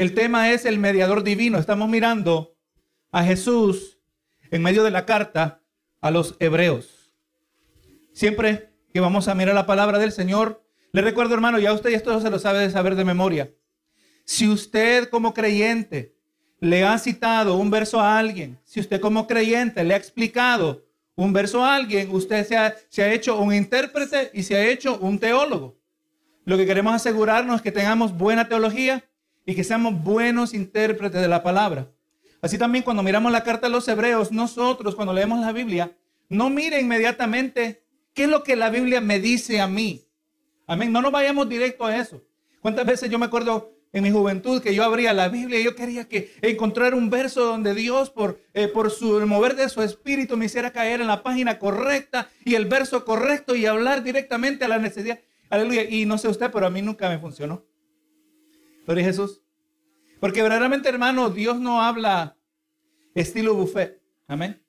El tema es el mediador divino. Estamos mirando a Jesús en medio de la carta a los hebreos. Siempre que vamos a mirar la palabra del Señor, le recuerdo hermano, ya usted esto se lo sabe de saber de memoria. Si usted como creyente le ha citado un verso a alguien, si usted como creyente le ha explicado un verso a alguien, usted se ha, se ha hecho un intérprete y se ha hecho un teólogo. Lo que queremos asegurarnos es que tengamos buena teología y que seamos buenos intérpretes de la palabra. Así también cuando miramos la carta a los hebreos, nosotros cuando leemos la Biblia, no mire inmediatamente qué es lo que la Biblia me dice a mí. Amén. No nos vayamos directo a eso. ¿Cuántas veces yo me acuerdo en mi juventud que yo abría la Biblia y yo quería que encontrar un verso donde Dios por, eh, por su mover de su espíritu me hiciera caer en la página correcta y el verso correcto y hablar directamente a la necesidad. Aleluya. Y no sé usted, pero a mí nunca me funcionó. Jesús. Porque verdaderamente, hermano, Dios no habla estilo buffet. Amén.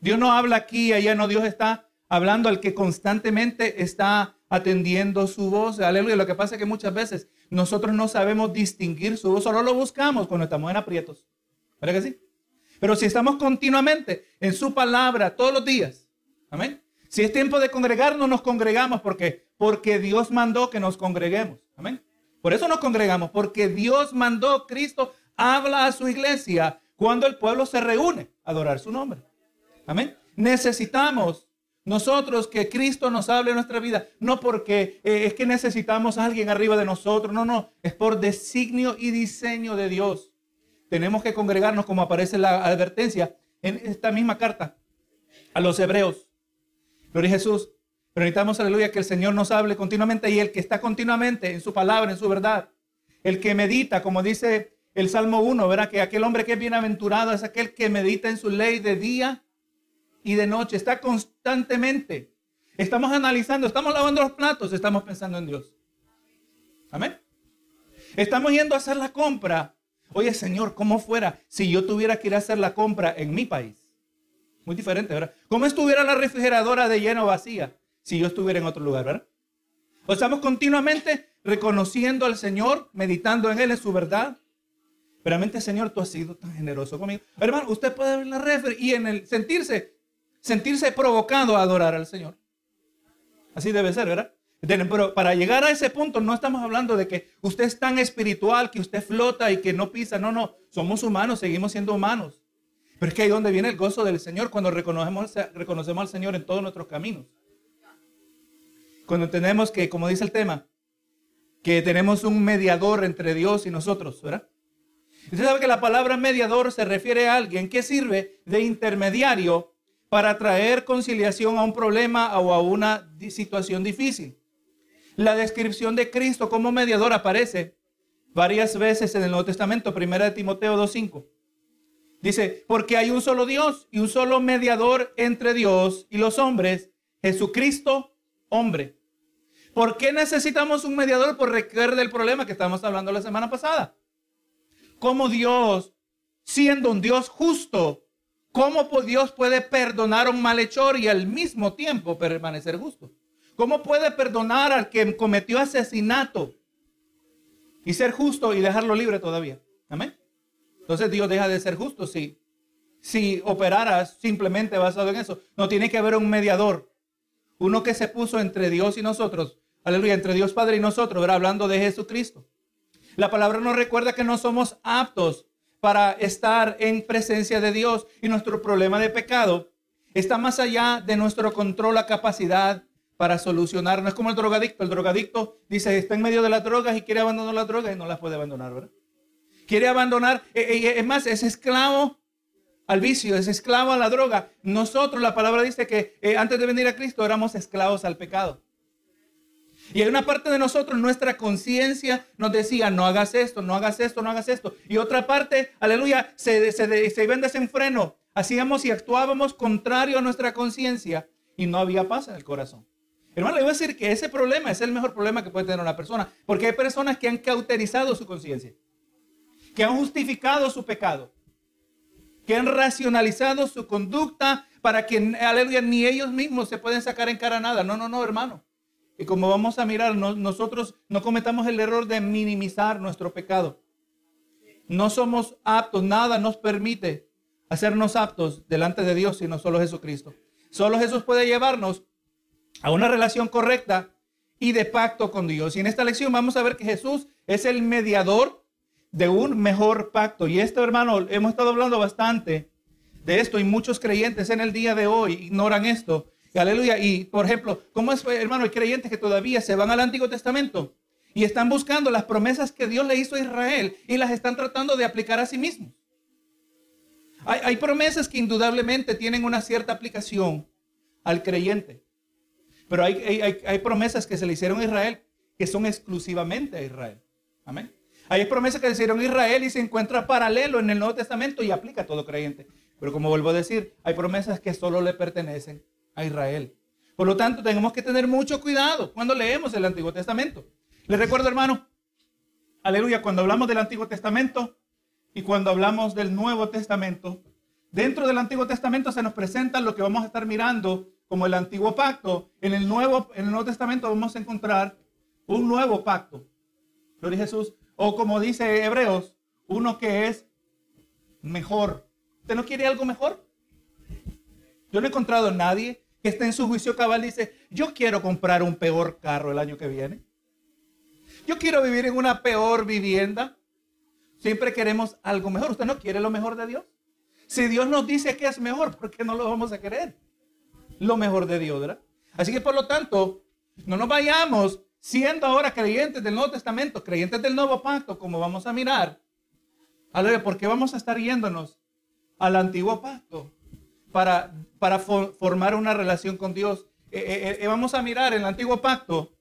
Dios no habla aquí y allá, no. Dios está hablando al que constantemente está atendiendo su voz. Aleluya. Lo que pasa es que muchas veces nosotros no sabemos distinguir su voz, solo lo buscamos cuando estamos en aprietos. ¿Verdad que sí? Pero si estamos continuamente en su palabra todos los días, amén. Si es tiempo de congregarnos, nos congregamos porque, porque Dios mandó que nos congreguemos. Amén. Por eso nos congregamos, porque Dios mandó, Cristo habla a su iglesia cuando el pueblo se reúne a adorar su nombre. Amén. Necesitamos nosotros que Cristo nos hable en nuestra vida, no porque eh, es que necesitamos a alguien arriba de nosotros, no, no, es por designio y diseño de Dios. Tenemos que congregarnos como aparece la advertencia en esta misma carta a los hebreos. Gloria a Jesús. Pero necesitamos, aleluya, que el Señor nos hable continuamente y el que está continuamente en su palabra, en su verdad. El que medita, como dice el Salmo 1, verá que aquel hombre que es bienaventurado es aquel que medita en su ley de día y de noche. Está constantemente. Estamos analizando, estamos lavando los platos, estamos pensando en Dios. Amén. Estamos yendo a hacer la compra. Oye, Señor, ¿cómo fuera si yo tuviera que ir a hacer la compra en mi país? Muy diferente, ¿verdad? ¿Cómo estuviera la refrigeradora de lleno vacía si yo estuviera en otro lugar, verdad? O estamos continuamente reconociendo al Señor, meditando en Él, en su verdad. Realmente, Señor, tú has sido tan generoso conmigo. Hermano, usted puede ver la refri y en el sentirse, sentirse provocado a adorar al Señor. Así debe ser, ¿verdad? Pero para llegar a ese punto no estamos hablando de que usted es tan espiritual, que usted flota y que no pisa. No, no. Somos humanos, seguimos siendo humanos. Pero es que ahí donde viene el gozo del Señor cuando reconocemos, reconocemos al Señor en todos nuestros caminos. Cuando entendemos que, como dice el tema, que tenemos un mediador entre Dios y nosotros, ¿verdad? Usted sabe que la palabra mediador se refiere a alguien que sirve de intermediario para traer conciliación a un problema o a una situación difícil. La descripción de Cristo como mediador aparece varias veces en el Nuevo Testamento, primera de Timoteo 2.5. Dice, porque hay un solo Dios y un solo mediador entre Dios y los hombres, Jesucristo, hombre. ¿Por qué necesitamos un mediador? Por recuerda el problema que estábamos hablando la semana pasada. ¿Cómo Dios, siendo un Dios justo, cómo Dios puede perdonar a un malhechor y al mismo tiempo permanecer justo? ¿Cómo puede perdonar al que cometió asesinato y ser justo y dejarlo libre todavía? Amén. Entonces Dios deja de ser justo si, si simplemente basado en eso. No tiene que haber un mediador. Uno que se puso entre Dios y nosotros. Aleluya, entre Dios Padre y nosotros, ¿verdad? hablando de Jesucristo. La palabra nos recuerda que no somos aptos para estar en presencia de Dios y nuestro problema de pecado está más allá de nuestro control, la capacidad para solucionar. No es como el drogadicto. El drogadicto dice, está en medio de las drogas y quiere abandonar las drogas y no las puede abandonar, ¿verdad? quiere abandonar, eh, eh, es más, es esclavo al vicio, es esclavo a la droga. Nosotros, la palabra dice que eh, antes de venir a Cristo éramos esclavos al pecado. Y hay una parte de nosotros, nuestra conciencia nos decía, no hagas esto, no hagas esto, no hagas esto. Y otra parte, aleluya, se, se, iba en desenfreno. Hacíamos y actuábamos contrario a nuestra conciencia y no había paz en el corazón. Hermano, le voy a decir que ese problema es el mejor problema que puede tener una persona, porque hay personas que han cauterizado su conciencia que han justificado su pecado, que han racionalizado su conducta para que, aleluya, ni ellos mismos se pueden sacar en cara nada. No, no, no, hermano. Y como vamos a mirar, nosotros no cometamos el error de minimizar nuestro pecado. no somos aptos, nada nos permite hacernos aptos delante de Dios, sino solo Jesucristo. Solo Jesús puede llevarnos a una relación correcta y de pacto con Dios. Y en esta lección vamos a ver que Jesús es el mediador de un mejor pacto. Y esto, hermano, hemos estado hablando bastante de esto y muchos creyentes en el día de hoy ignoran esto. Aleluya. Y por ejemplo, ¿cómo es, hermano, hay creyentes que todavía se van al Antiguo Testamento y están buscando las promesas que Dios le hizo a Israel y las están tratando de aplicar a sí mismos? Hay, promesas que indudablemente tienen una cierta aplicación al creyente. Pero hay, hay, hay, promesas que se le hicieron a Israel que son exclusivamente a Israel. Amén. Hay promesas que se hicieron a Israel y se encuentra paralelo en el Nuevo Testamento y aplica a todo creyente. Pero como vuelvo a decir, hay promesas que solo le pertenecen a Israel. Por lo tanto, tenemos que tener mucho cuidado cuando leemos el Antiguo Testamento. Les recuerdo, hermano, aleluya, cuando hablamos del Antiguo Testamento y cuando hablamos del Nuevo Testamento, dentro del Antiguo Testamento se nos presenta lo que vamos a estar mirando como el antiguo pacto, en el Nuevo, en el Nuevo Testamento vamos a encontrar un nuevo pacto. Gloria a Jesús. O como dice Hebreos, uno que es mejor. ¿Usted no quiere algo mejor? Yo no he encontrado a nadie que esté en su juicio cabal y dice, yo quiero comprar un peor carro el año que viene. Yo quiero vivir en una peor vivienda. Siempre queremos algo mejor. ¿Usted no quiere lo mejor de Dios? Si Dios nos dice que es mejor, ¿por qué no lo vamos a querer? lo mejor de Dios, ¿verdad? Así que por lo tanto, no nos vayamos siendo ahora creyentes del Nuevo Testamento, creyentes del Nuevo Pacto, como vamos a mirar. Aleluya, porque vamos a estar yéndonos al Antiguo Pacto para, formar una relación con Dios. Eh, eh, eh, vamos a mirar el Antiguo Pacto,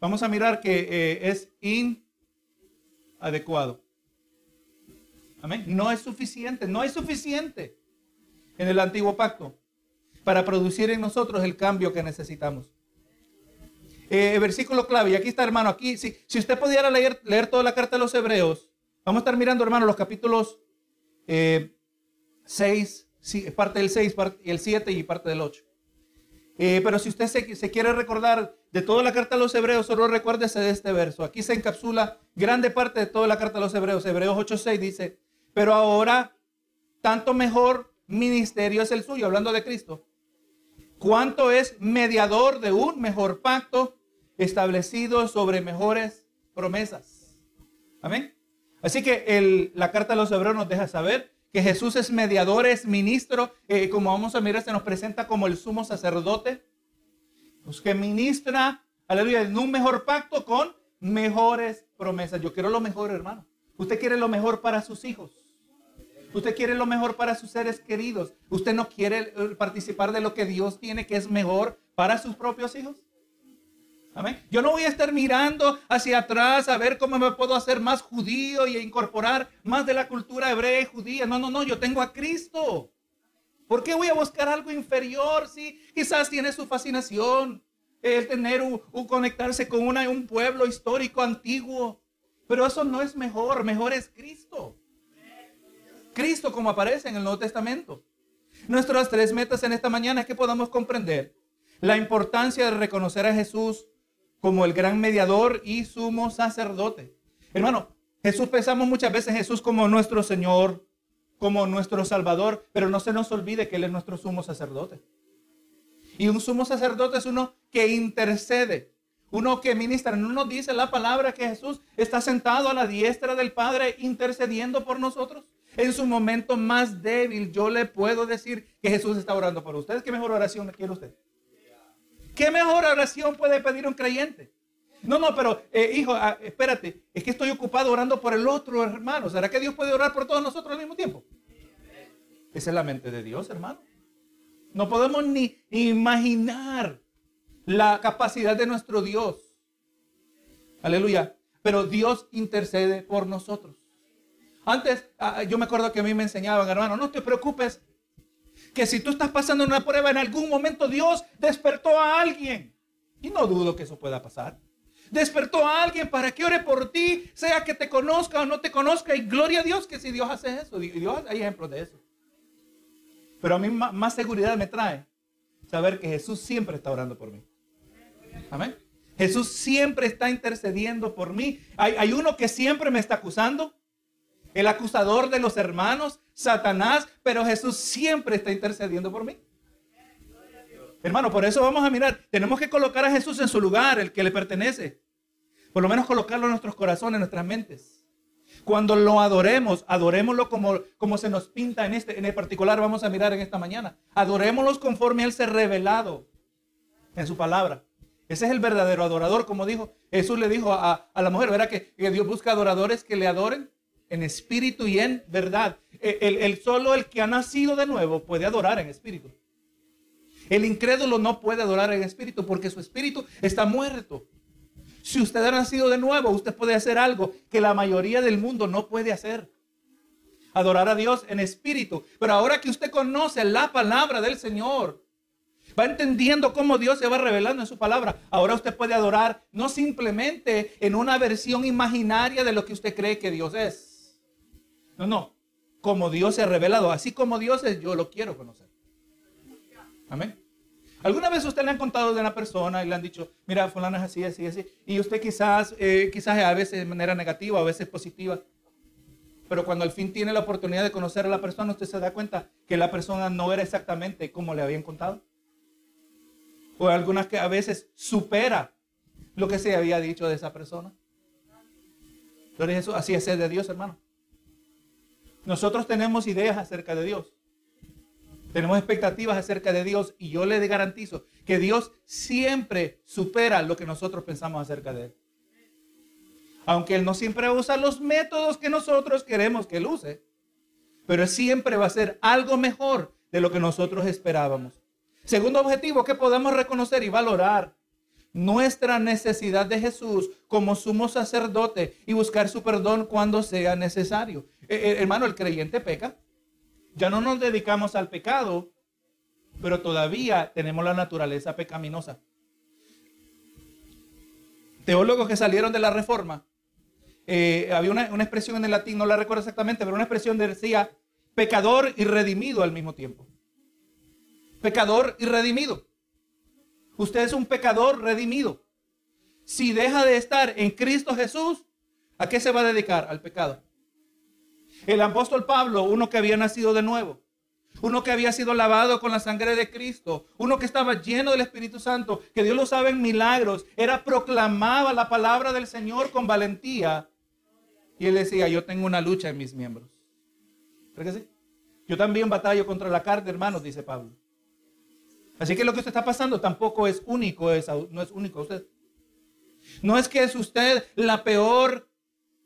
vamos a mirar que es inadecuado. Amén. No es suficiente, no es suficiente en el Antiguo Pacto para producir en nosotros el cambio que necesitamos. Eh, versículo clave, y aquí está hermano, aquí, si, usted pudiera leer, leer toda la carta de los hebreos, vamos a estar mirando hermano los capítulos 6, eh, parte del 6, parte, el 7 y parte del 8. Eh, pero si usted se, quiere recordar de toda la carta de los hebreos, solo recuérdese de este verso. Aquí se encapsula grande parte de toda la carta de los hebreos. Hebreos 8.6 dice, pero ahora tanto mejor ministerio es el suyo, hablando de Cristo cuánto es mediador de un mejor pacto establecido sobre mejores promesas. Amén. Así que la carta de los hebreos nos deja saber que Jesús es mediador, es ministro, eh, como vamos a mirar, se nos presenta como el sumo sacerdote, pues que ministra, aleluya, en un mejor pacto con mejores promesas. Yo quiero lo mejor, hermano. Usted quiere lo mejor para sus hijos. Usted quiere lo mejor para sus seres queridos. Usted no quiere eh, participar de lo que Dios tiene que es mejor para sus propios hijos. Yo no voy a estar mirando hacia atrás a ver cómo me puedo hacer más judío y incorporar más de la cultura hebrea y judía. No, no, no, yo tengo a Cristo. ¿Por qué voy a buscar algo inferior? Sí, quizás tiene su fascinación el tener un, conectarse con un pueblo histórico antiguo. Pero eso no es mejor, mejor es Cristo. Cristo como aparece en el Nuevo Testamento. Nuestras tres metas en esta mañana es que podamos comprender la importancia de reconocer a Jesús como el gran mediador y sumo sacerdote. Hermano, Jesús pensamos muchas veces Jesús como nuestro Señor, como nuestro Salvador, pero no se nos olvide que Él es nuestro sumo sacerdote. Y un sumo sacerdote es uno que intercede, uno que ministra. No nos dice la palabra que Jesús está sentado a la diestra del Padre intercediendo por nosotros en su momento más débil, yo le puedo decir que Jesús está orando por ustedes. ¿Qué mejor oración quiere usted? ¿Qué mejor oración puede pedir un creyente? No, no, pero eh, hijo, ah, espérate, es que estoy ocupado orando por el otro hermano. ¿Será que Dios puede orar por todos nosotros al mismo tiempo? Esa es la mente de Dios, hermano. No podemos ni imaginar la capacidad de nuestro Dios. Aleluya. Pero Dios intercede por nosotros. Antes, ah, yo me acuerdo que a mí me enseñaban, hermano, no te preocupes, que si tú estás pasando una prueba, en algún momento Dios despertó a alguien. Y no dudo que eso pueda pasar. Despertó a alguien para que ore por ti, sea que te conozca o no te conozca. Y gloria a Dios que si Dios hace eso. Dios hay ejemplos de eso. Pero a mí más seguridad me trae saber que Jesús siempre está orando por mí. Amén. Jesús siempre está intercediendo por mí. Hay, hay uno que siempre me está acusando. el acusador de los hermanos, Satanás, pero Jesús siempre está intercediendo por mí. Hermano, por eso vamos a mirar, tenemos que colocar a Jesús en su lugar, el que le pertenece. Por lo menos colocarlo en nuestros corazones, en nuestras mentes. Cuando lo adoremos, adorémoslo como, como se nos pinta en este, en el particular vamos a mirar en esta mañana. Adorémoslo conforme Él se ha revelado en su palabra. Ese es el verdadero adorador, como dijo Jesús le dijo a, la mujer, ¿verdad? Que, Dios busca adoradores que le adoren en espíritu y en verdad. E, el, el, solo el que ha nacido de nuevo puede adorar en espíritu. El incrédulo no puede adorar en espíritu porque su espíritu está muerto. Si usted ha nacido de nuevo, usted puede hacer algo que la mayoría del mundo no puede hacer. Adorar a Dios en espíritu. Pero ahora que usted conoce la palabra del Señor, va entendiendo cómo Dios se va revelando en su palabra. Ahora usted puede adorar no simplemente en una versión imaginaria de lo que usted cree que Dios es. No, no. Como Dios se ha revelado, así como Dios es, yo lo quiero conocer. Amén. ¿Alguna vez usted le han contado de una persona y le han dicho, mira, fulano es así, así, así? Y usted quizás, eh, quizás a veces de manera negativa, a veces positiva. Pero cuando al fin tiene la oportunidad de conocer a la persona, usted se da cuenta que la persona no era exactamente como le habían contado. O algunas que a veces supera lo que se había dicho de esa persona. Entonces así es de Dios, hermano. Nosotros tenemos ideas acerca de Dios. Tenemos expectativas acerca de Dios y yo le garantizo que Dios siempre supera lo que nosotros pensamos acerca de Él. Aunque Él no siempre usa los métodos que nosotros queremos que Él use, pero siempre va a ser algo mejor de lo que nosotros esperábamos. Segundo objetivo, que podamos reconocer y valorar nuestra necesidad de Jesús como sumo sacerdote y buscar su perdón cuando sea necesario. Eh, eh, hermano, el creyente peca. Ya no nos dedicamos al pecado, pero todavía tenemos la naturaleza pecaminosa. Teólogos que salieron de la reforma, eh, había una, expresión en el latín, no la recuerdo exactamente, pero una expresión decía pecador y redimido al mismo tiempo. Pecador y redimido. Usted es un pecador redimido. Si deja de estar en Cristo Jesús, ¿a qué se va a dedicar? Al pecado. El apóstol Pablo, uno que había nacido de nuevo, uno que había sido lavado con la sangre de Cristo, uno que estaba lleno del Espíritu Santo, que Dios lo sabe en milagros, era proclamaba la palabra del Señor con valentía. Y él decía, yo tengo una lucha en mis miembros. ¿Cree que sí? Yo también batallo contra la carne, hermanos, dice Pablo. Así que lo que usted está pasando tampoco es único, no es único usted. No es que es usted la peor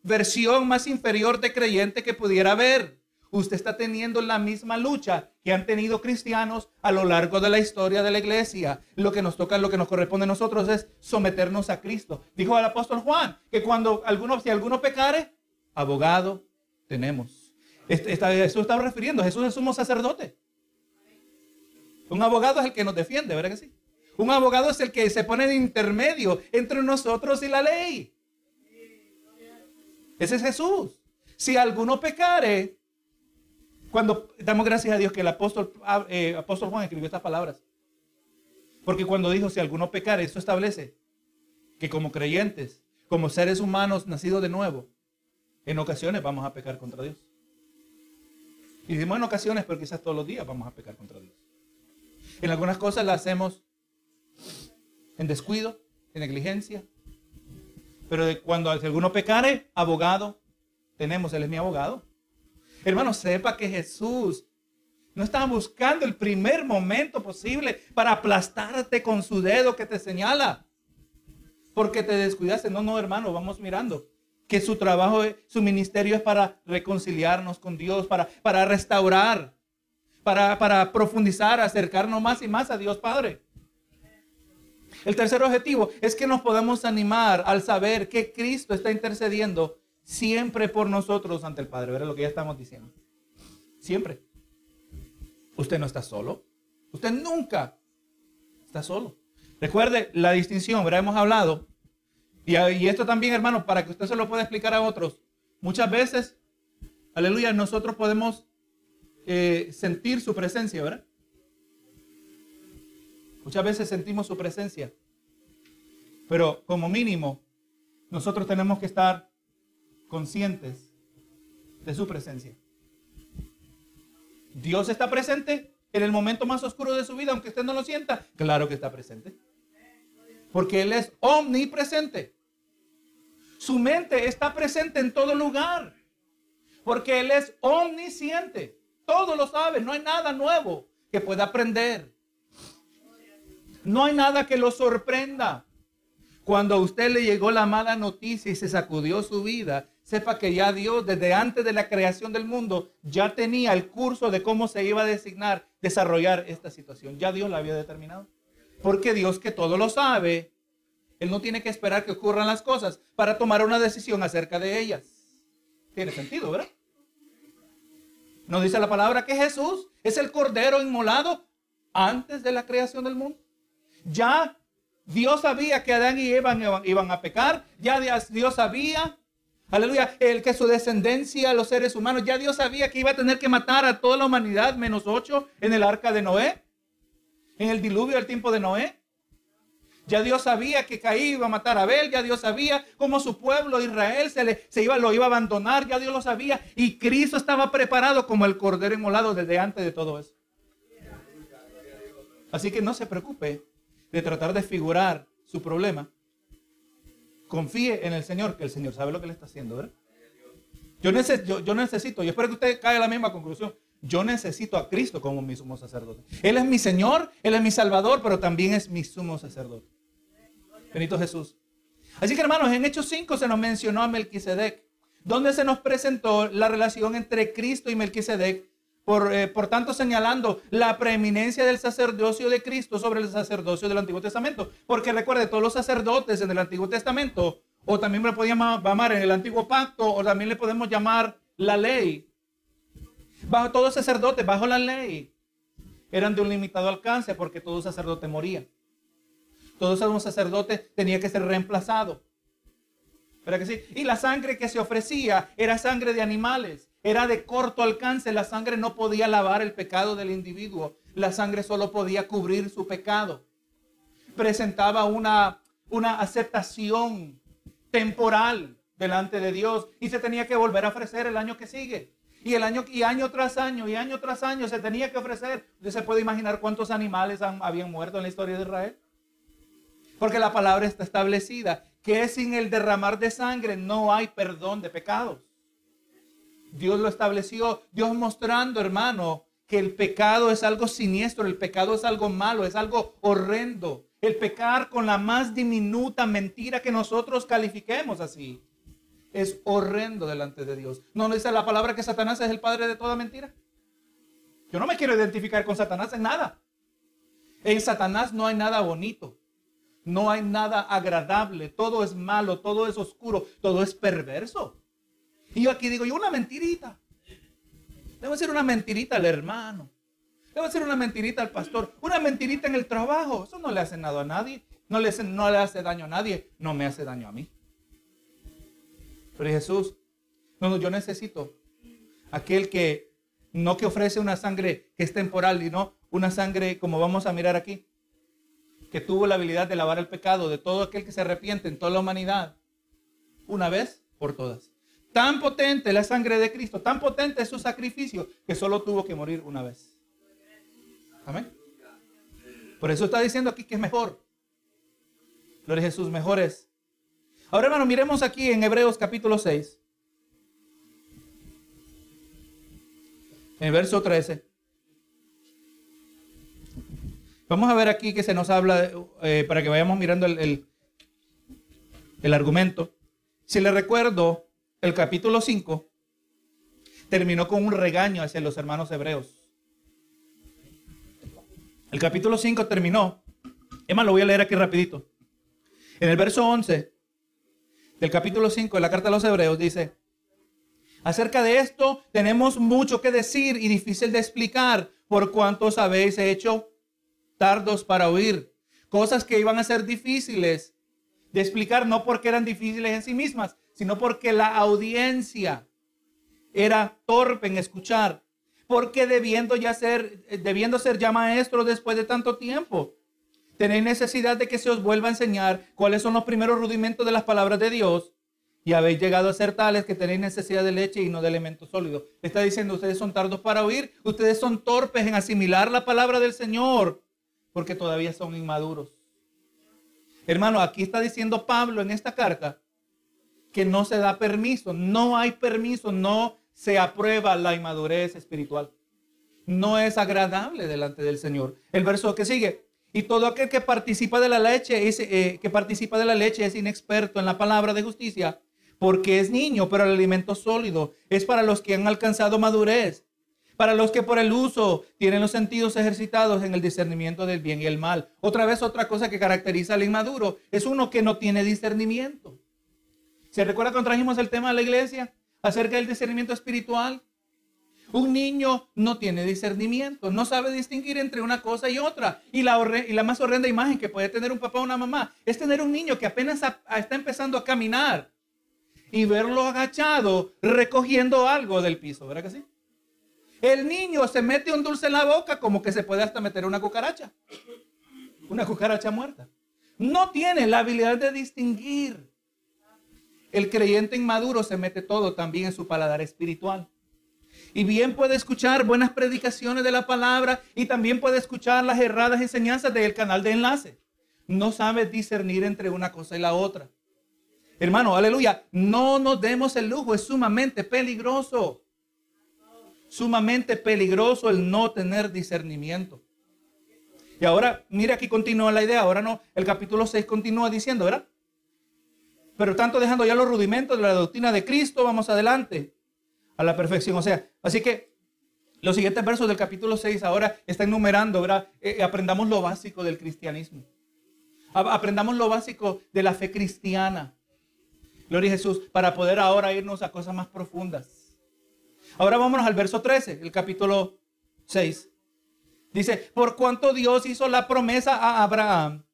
versión más inferior de creyente que pudiera haber. Usted está teniendo la misma lucha que han tenido cristianos a lo largo de la historia de la iglesia. Lo que nos toca, lo que nos corresponde a nosotros es someternos a Cristo. Dijo el apóstol Juan que cuando alguno, si alguno pecare, abogado tenemos. Este, eso está refiriendo. Jesús es sumo sacerdote. Un abogado es el que nos defiende, ¿verdad que sí? Un abogado es el que se pone de intermedio entre nosotros y la ley. Ese es Jesús. Si alguno pecare, cuando damos gracias a Dios que el apóstol, ah, eh, apóstol Juan escribió estas palabras. Porque cuando dijo, si alguno pecare, eso establece que como creyentes, como seres humanos nacidos de nuevo, en ocasiones vamos a pecar contra Dios. Y decimos en ocasiones, pero quizás todos los días vamos a pecar contra Dios. En algunas cosas las hacemos en descuido, en negligencia, pero cuando alguno pecare, abogado tenemos, Él es mi abogado. Hermano, sepa que Jesús no estaba buscando el primer momento posible para aplastarte con su dedo que te señala. Porque te descuidaste. No, no, hermano, vamos mirando. Que su trabajo, su ministerio es para reconciliarnos con Dios, para, para restaurar, para, para profundizar, acercarnos más y más a Dios Padre. El tercer objetivo es que nos podamos animar al saber que Cristo está intercediendo siempre por nosotros ante el Padre. ¿Verdad lo que ya estamos diciendo? Siempre. Usted no está solo. Usted nunca está solo. Recuerde la distinción, ¿verdad? Hemos hablado. Y, esto también, hermano, para que usted se lo pueda explicar a otros. Muchas veces, aleluya, nosotros podemos eh, sentir su presencia, ¿verdad? Muchas veces sentimos su presencia. Pero como mínimo, nosotros tenemos que estar conscientes de su presencia. Dios está presente en el momento más oscuro de su vida, aunque usted no lo sienta. Claro que está presente. Porque Él es omnipresente. Su mente está presente en todo lugar. Porque Él es omnisciente. Todo lo sabe. No hay nada nuevo que pueda aprender. No hay nada que lo sorprenda. Cuando a usted le llegó la mala noticia y se sacudió su vida, sepa que ya Dios, desde antes de la creación del mundo, ya tenía el curso de cómo se iba a designar, desarrollar esta situación. Ya Dios la había determinado. Porque Dios que todo lo sabe, Él no tiene que esperar que ocurran las cosas para tomar una decisión acerca de ellas. Tiene sentido, ¿verdad? Nos dice la palabra que Jesús es el cordero inmolado antes de la creación del mundo. Ya Dios sabía que Adán y Eva iban, a pecar. Ya Dios sabía, aleluya, el que su descendencia, los seres humanos, ya Dios sabía que iba a tener que matar a toda la humanidad menos ocho en el arca de Noé, en el diluvio del tiempo de Noé. Ya Dios sabía que Caí iba a matar a Abel, ya Dios sabía cómo su pueblo Israel se, iba, lo iba a abandonar, ya Dios lo sabía. Y Cristo estaba preparado como el cordero inmolado desde antes de todo eso. Así que no se preocupe de tratar de figurar su problema. Confíe en el Señor, que el Señor sabe lo que le está haciendo, ¿verdad? Yo, necesito, yo, necesito, y espero que usted caiga a la misma conclusión. Yo necesito a Cristo como mi sumo sacerdote. Él es mi Señor, Él es mi Salvador, pero también es mi sumo sacerdote. Benito Jesús. Así que hermanos, en Hechos 5 se nos mencionó a Melquisedec, donde se nos presentó la relación entre Cristo y Melquisedec eh, por, tanto, señalando la preeminencia del sacerdocio de Cristo sobre el sacerdocio del Antiguo Testamento. Porque recuerde, todos los sacerdotes en el Antiguo Testamento, o también le podíamos llamar en el Antiguo Pacto, o también le podemos llamar la ley. Bajo todos sacerdotes, bajo la ley, eran de un limitado alcance porque todo sacerdote moría. Todo sacerdote tenía que ser reemplazado. ¿Verdad que sí? Y la sangre que se ofrecía era sangre de animales era de corto alcance. La sangre no podía lavar el pecado del individuo. La sangre solo podía cubrir su pecado. Presentaba una, una aceptación temporal delante de Dios y se tenía que volver a ofrecer el año que sigue. Y el año y año tras año y año tras año se tenía que ofrecer. Usted se puede imaginar cuántos animales habían muerto en la historia de Israel. Porque la palabra está establecida que sin el derramar de sangre no hay perdón de pecados. Dios lo estableció. Dios mostrando, hermano, que el pecado es algo siniestro, el pecado es algo malo, es algo horrendo. El pecar con la más diminuta mentira que nosotros califiquemos así es horrendo delante de Dios. ¿No dice la palabra que Satanás es el padre de toda mentira? Yo no me quiero identificar con Satanás en nada. En Satanás no hay nada bonito. No hay nada agradable. Todo es malo, todo es oscuro, todo es perverso. Y yo aquí digo, yo una mentirita. Debo hacer una mentirita al hermano. Debo hacer una mentirita al pastor. Una mentirita en el trabajo. Eso no le hace nada a nadie. No le, hace, no le hace daño a nadie. No me hace daño a mí. Pero Jesús, no, yo necesito aquel que no que ofrece una sangre que es temporal y no una sangre como vamos a mirar aquí, que tuvo la habilidad de lavar el pecado de todo aquel que se arrepiente en toda la humanidad, una vez por todas. Tan potente la sangre de Cristo, tan potente es su sacrificio que solo tuvo que morir una vez. Amén. Por eso está diciendo aquí que es mejor. Gloria a Jesús, mejor es. Ahora, hermano, miremos aquí en Hebreos capítulo 6. En verso 13. Vamos a ver aquí que se nos habla, eh, para que vayamos mirando el, el argumento. Si le recuerdo, el capítulo 5 terminó con un regaño hacia los hermanos hebreos. El capítulo 5 terminó. Más, lo voy a leer aquí rapidito. En el verso 11 del capítulo 5 de la carta a los hebreos dice, acerca de esto tenemos mucho que decir y difícil de explicar por cuantos habéis hecho tardos para oír. Cosas que iban a ser difíciles de explicar, no porque eran difíciles en sí mismas, sino porque la audiencia era torpe en escuchar, porque debiendo ya ser, debiendo ser ya maestros después de tanto tiempo, tenéis necesidad de que se os vuelva a enseñar cuáles son los primeros rudimentos de las palabras de Dios. y habéis llegado a ser tales que tenéis necesidad de leche y no de elementos sólidos. Está diciendo, ustedes son tardos para oír, ustedes son torpes en asimilar la palabra del Señor, porque todavía son inmaduros. Hermano, aquí está diciendo Pablo en esta carta que no se da permiso, no hay permiso, no se aprueba la inmadurez espiritual. No es agradable delante del Señor. El verso que sigue, y todo aquel que participa de la leche es, eh, que participa de la leche es inexperto en la palabra de justicia, porque es niño, pero el alimento sólido es para los que han alcanzado madurez, para los que por el uso tienen los sentidos ejercitados en el discernimiento del bien y el mal. Otra vez, otra cosa que caracteriza al inmaduro es uno que no tiene discernimiento. ¿Se recuerda cuando trajimos el tema de la iglesia acerca del discernimiento espiritual? Un niño no tiene discernimiento, no sabe distinguir entre una cosa y otra. Y la, más horrenda imagen que puede tener un papá o una mamá es tener un niño que apenas está empezando a caminar y verlo agachado recogiendo algo del piso, ¿verdad que sí? El niño se mete un dulce en la boca como que se puede hasta meter una cucaracha. Una cucaracha muerta. No tiene la habilidad de distinguir. El creyente inmaduro se mete todo también en su paladar espiritual. Y bien puede escuchar buenas predicaciones de la palabra y también puede escuchar las erradas enseñanzas del canal de enlace. No sabe discernir entre una cosa y la otra. Hermano, aleluya, no nos demos el lujo, es sumamente peligroso. Sumamente peligroso el no tener discernimiento. Y ahora, mira aquí continúa la idea, ahora no, el capítulo 6 continúa diciendo, ¿verdad? Pero tanto dejando ya los rudimentos de la doctrina de Cristo, vamos adelante a la perfección. O sea, así que los siguientes versos del capítulo 6 ahora están enumerando, ¿verdad? Eh, aprendamos lo básico del cristianismo. Aprendamos lo básico de la fe cristiana. Gloria a Jesús, para poder ahora irnos a cosas más profundas. Ahora vámonos al verso 13, el capítulo 6. Dice, por cuanto Dios hizo la promesa a Abraham,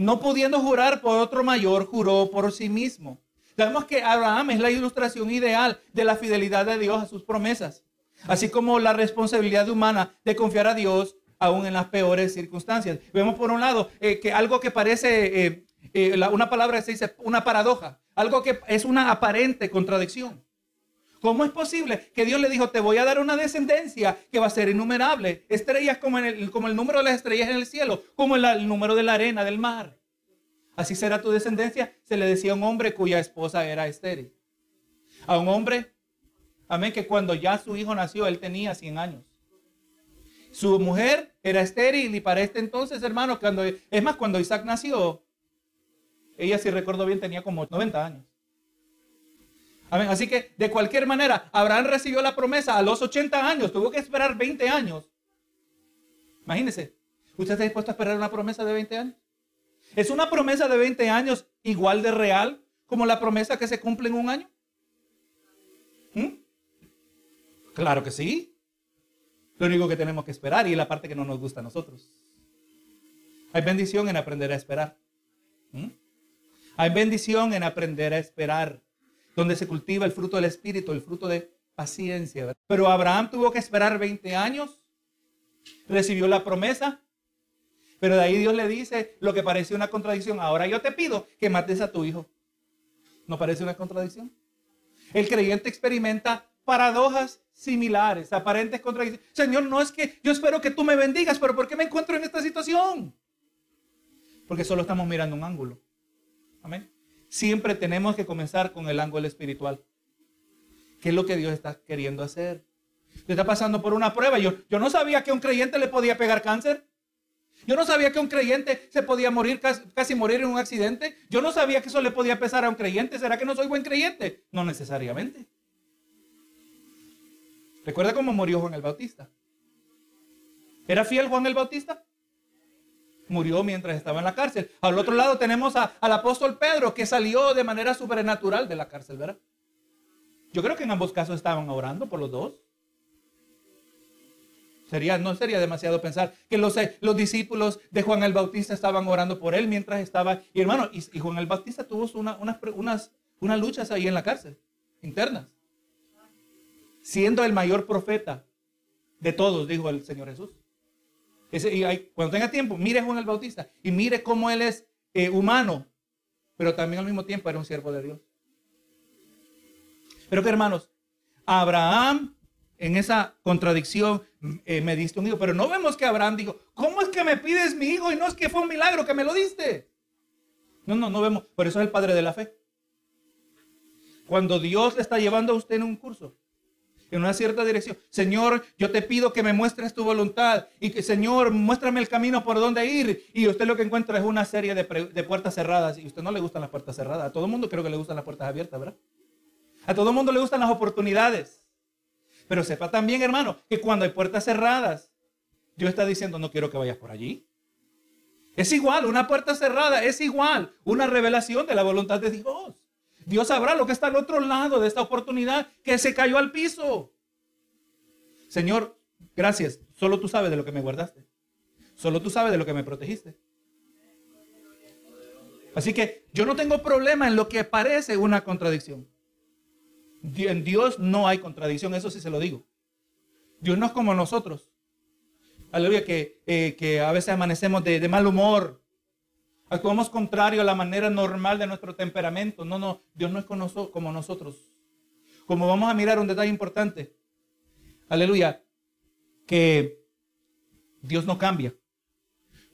no pudiendo jurar por otro mayor, juró por sí mismo. Sabemos que Abraham es la ilustración ideal de la fidelidad de Dios a sus promesas, así como la responsabilidad humana de confiar a Dios aún en las peores circunstancias. Vemos por un lado eh, que algo que parece, eh, eh, una palabra se dice una paradoja. Algo que es una aparente contradicción. ¿Cómo es posible que Dios le dijo, te voy a dar una descendencia que va a ser innumerable? Estrellas como, el, número de las estrellas en el cielo, como el, número de la arena del mar. Así será tu descendencia, se le decía a un hombre cuya esposa era estéril. A un hombre, amén, que cuando ya su hijo nació, él tenía 100 años. Su mujer era estéril y para este entonces, hermano, cuando, es más, cuando Isaac nació, ella, si recuerdo bien, tenía como 90 años. Así que, de cualquier manera, Abraham recibió la promesa a los 80 años. Tuvo que esperar 20 años. Imagínese. ¿Usted está dispuesto a esperar una promesa de 20 años? ¿Es una promesa de 20 años igual de real como la promesa que se cumple en un año? ¿Mm? Claro que sí. Lo único que tenemos que esperar y la parte que no nos gusta a nosotros. Hay bendición en aprender a esperar. ¿Mm? Hay bendición en aprender a esperar, donde se cultiva el fruto del Espíritu, el fruto de paciencia. Pero Abraham tuvo que esperar 20 años, recibió la promesa, pero de ahí Dios le dice lo que parece una contradicción. Ahora yo te pido que mates a tu hijo. ¿No parece una contradicción? El creyente experimenta paradojas similares, aparentes contradicciones. Señor, no es que yo espero que tú me bendigas, pero ¿por qué me encuentro en esta situación? Porque solo estamos mirando un ángulo. Amén. Siempre tenemos que comenzar con el ángulo espiritual. ¿Qué es lo que Dios está queriendo hacer? Usted está pasando por una prueba. Yo, yo no sabía que a un creyente le podía pegar cáncer. Yo no sabía que un creyente se podía morir, casi, casi, morir en un accidente. Yo no sabía que eso le podía pesar a un creyente. ¿Será que no soy buen creyente? No necesariamente. ¿Recuerda cómo murió Juan el Bautista? ¿Era fiel Juan el Bautista? Murió mientras estaba en la cárcel. Al otro lado tenemos al apóstol Pedro que salió de manera sobrenatural de la cárcel, ¿verdad? Yo creo que en ambos casos estaban orando por los dos. Sería, no sería demasiado pensar que los, eh, los discípulos de Juan el Bautista estaban orando por él mientras estaba. Y hermano, y, Juan el Bautista tuvo unas, unas, unas luchas ahí en la cárcel, internas. Siendo el mayor profeta de todos, dijo el Señor Jesús cuando tenga tiempo, mire a Juan el Bautista y mire cómo él es eh, humano, pero también al mismo tiempo era un siervo de Dios. Pero que hermanos, Abraham en esa contradicción eh, me diste un hijo, pero no vemos que Abraham dijo, ¿cómo es que me pides mi hijo y no es que fue un milagro que me lo diste? No, no, no vemos. Por eso es el padre de la fe. Cuando Dios le está llevando a usted en un curso, en una cierta dirección. Señor, yo te pido que me muestres tu voluntad y que, Señor, muéstrame el camino por donde ir. Y usted lo que encuentra es una serie de, puertas cerradas. Y a usted no le gustan las puertas cerradas. A todo el mundo creo que le gustan las puertas abiertas, ¿verdad? A todo el mundo le gustan las oportunidades. Pero sepa también, hermano, que cuando hay puertas cerradas, Dios está diciendo, no quiero que vayas por allí. Es igual, una puerta cerrada es igual, una revelación de la voluntad de Dios. Dios sabrá lo que está al otro lado de esta oportunidad que se cayó al piso. Señor, gracias. Solo tú sabes de lo que me guardaste. Solo tú sabes de lo que me protegiste. Así que yo no tengo problema en lo que parece una contradicción. En Dios no hay contradicción, eso sí se lo digo. Dios no es como nosotros. Aleluya, que, eh, que a veces amanecemos de mal humor, Actuamos contrario a la manera normal de nuestro temperamento. No, no, Dios no es como nosotros. Como vamos a mirar un detalle importante. Aleluya. Que Dios no cambia.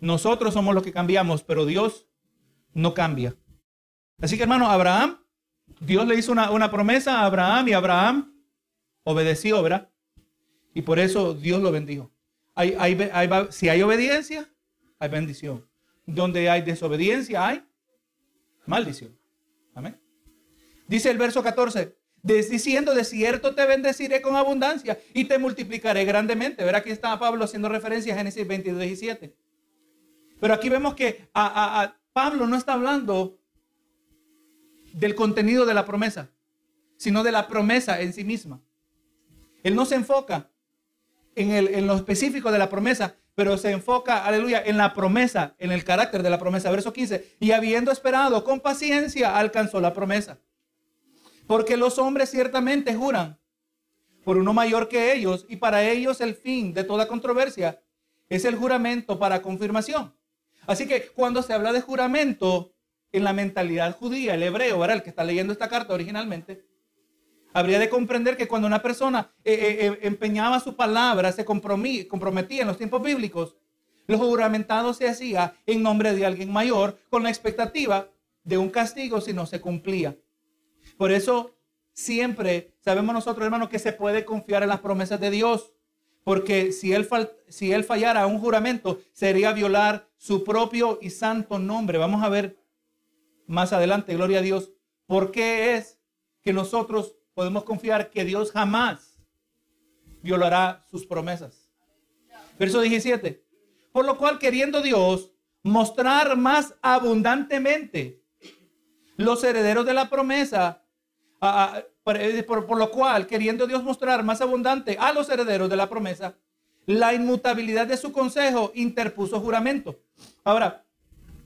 Nosotros somos los que cambiamos, pero Dios no cambia. Así que hermano, Abraham, Dios le hizo una, promesa a Abraham y Abraham obedeció, ¿verdad? Y por eso Dios lo bendijo. si hay obediencia, hay bendición. Donde hay desobediencia, hay maldición. Amén. Dice el verso 14, diciendo, de cierto te bendeciré con abundancia y te multiplicaré grandemente. Verá aquí está Pablo haciendo referencia a Génesis 22, 17. Pero aquí vemos que Pablo no está hablando del contenido de la promesa, sino de la promesa en sí misma. Él no se enfoca en, el, en lo específico de la promesa, pero se enfoca, aleluya, en la promesa, en el carácter de la promesa. Verso 15, y habiendo esperado con paciencia, alcanzó la promesa. Porque los hombres ciertamente juran por uno mayor que ellos, y para ellos el fin de toda controversia es el juramento para confirmación. Así que cuando se habla de juramento, en la mentalidad judía, el hebreo, era el que está leyendo esta carta originalmente, Habría de comprender que cuando una persona eh, eh, eh, empeñaba su palabra, se comprometía en los tiempos bíblicos, los juramentados se hacía en nombre de alguien mayor con la expectativa de un castigo si no se cumplía. Por eso siempre sabemos nosotros, hermanos, que se puede confiar en las promesas de Dios. Porque si él, si él fallara a un juramento, sería violar su propio y santo nombre. Vamos a ver más adelante, gloria a Dios, por qué es que nosotros podemos confiar que Dios jamás violará sus promesas. Verso 17. Por lo cual, queriendo Dios mostrar más abundantemente los herederos de la promesa, por, por, lo cual, queriendo Dios mostrar más abundante a los herederos de la promesa, la inmutabilidad de su consejo interpuso juramento. Ahora,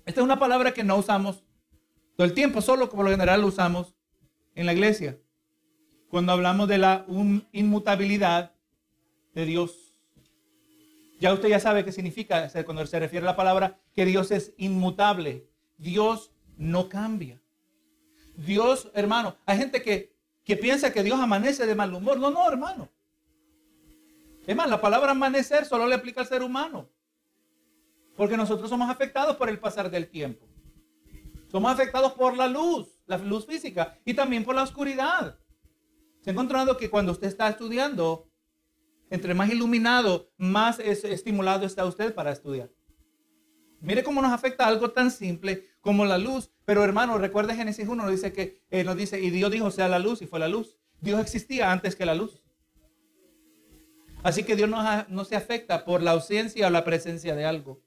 esta es una palabra que no usamos todo el tiempo, solo como lo general lo usamos en la iglesia cuando hablamos de la inmutabilidad de Dios. Ya usted ya sabe qué significa cuando se refiere a la palabra que Dios es inmutable. Dios no cambia. Dios, hermano, hay gente que, que piensa que Dios amanece de mal humor. No, no, hermano. Es más, la palabra amanecer solo le aplica al ser humano. Porque nosotros somos afectados por el pasar del tiempo. Somos afectados por la luz, la luz física y también por la oscuridad. Se ha encontrado que cuando usted está estudiando, entre más iluminado, más estimulado está usted para estudiar. Mire cómo nos afecta algo tan simple como la luz. Pero hermano, recuerde Génesis 1, nos dice que eh, nos dice, y Dios dijo, sea la luz, y fue la luz. Dios existía antes que la luz. Así que Dios no se afecta por la ausencia o la presencia de algo.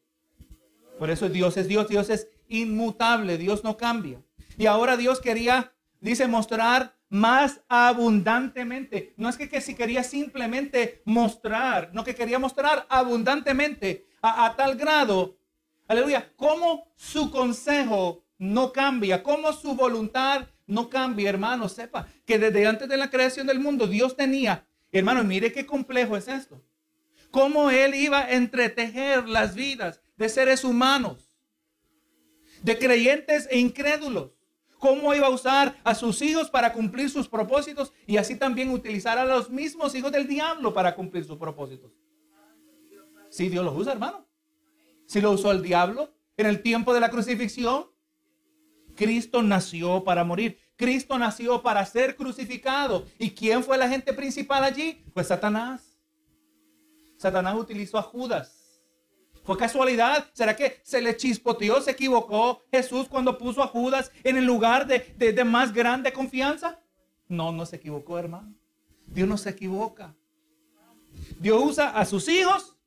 Por eso Dios es Dios, Dios es inmutable, Dios no cambia. Y ahora Dios quería, dice, mostrar más abundantemente. No es que, si quería simplemente mostrar, no que quería mostrar abundantemente a, tal grado, aleluya, como su consejo no cambia, como su voluntad no cambia, hermano, sepa que desde antes de la creación del mundo Dios tenía, hermano, mire qué complejo es esto. Cómo Él iba a entretejer las vidas de seres humanos, de creyentes e incrédulos cómo iba a usar a sus hijos para cumplir sus propósitos y así también utilizar a los mismos hijos del diablo para cumplir sus propósitos. Sí, Dios los usa, hermano. Si lo usó el diablo en el tiempo de la crucifixión, Cristo nació para morir. Cristo nació para ser crucificado. ¿Y quién fue la gente principal allí? Pues Satanás. Satanás utilizó a Judas. ¿Fue casualidad? ¿Será que se le chispoteó, se equivocó Jesús cuando puso a Judas en el lugar de, de más grande confianza? No, no se equivocó, hermano. Dios no se equivoca. Dios usa a sus hijos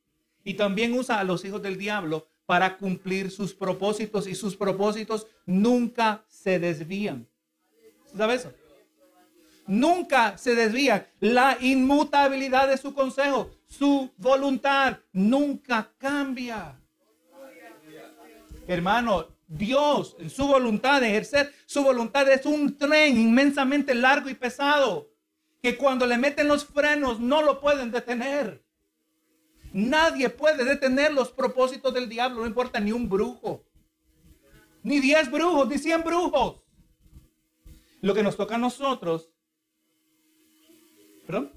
y también usa a los hijos del diablo para cumplir sus propósitos y sus propósitos nunca se desvían. ¿Sabes eso? Nunca se desvían. La inmutabilidad de su consejo, su voluntad, nunca cambia. Hermano, Dios en su voluntad de ejercer su voluntad es un tren inmensamente largo y pesado que cuando le meten los frenos no lo pueden detener. Nadie puede detener los propósitos del diablo, no importa ni un brujo, ni diez brujos, ni cien brujos. Lo que nos toca a nosotros, ¿perdón?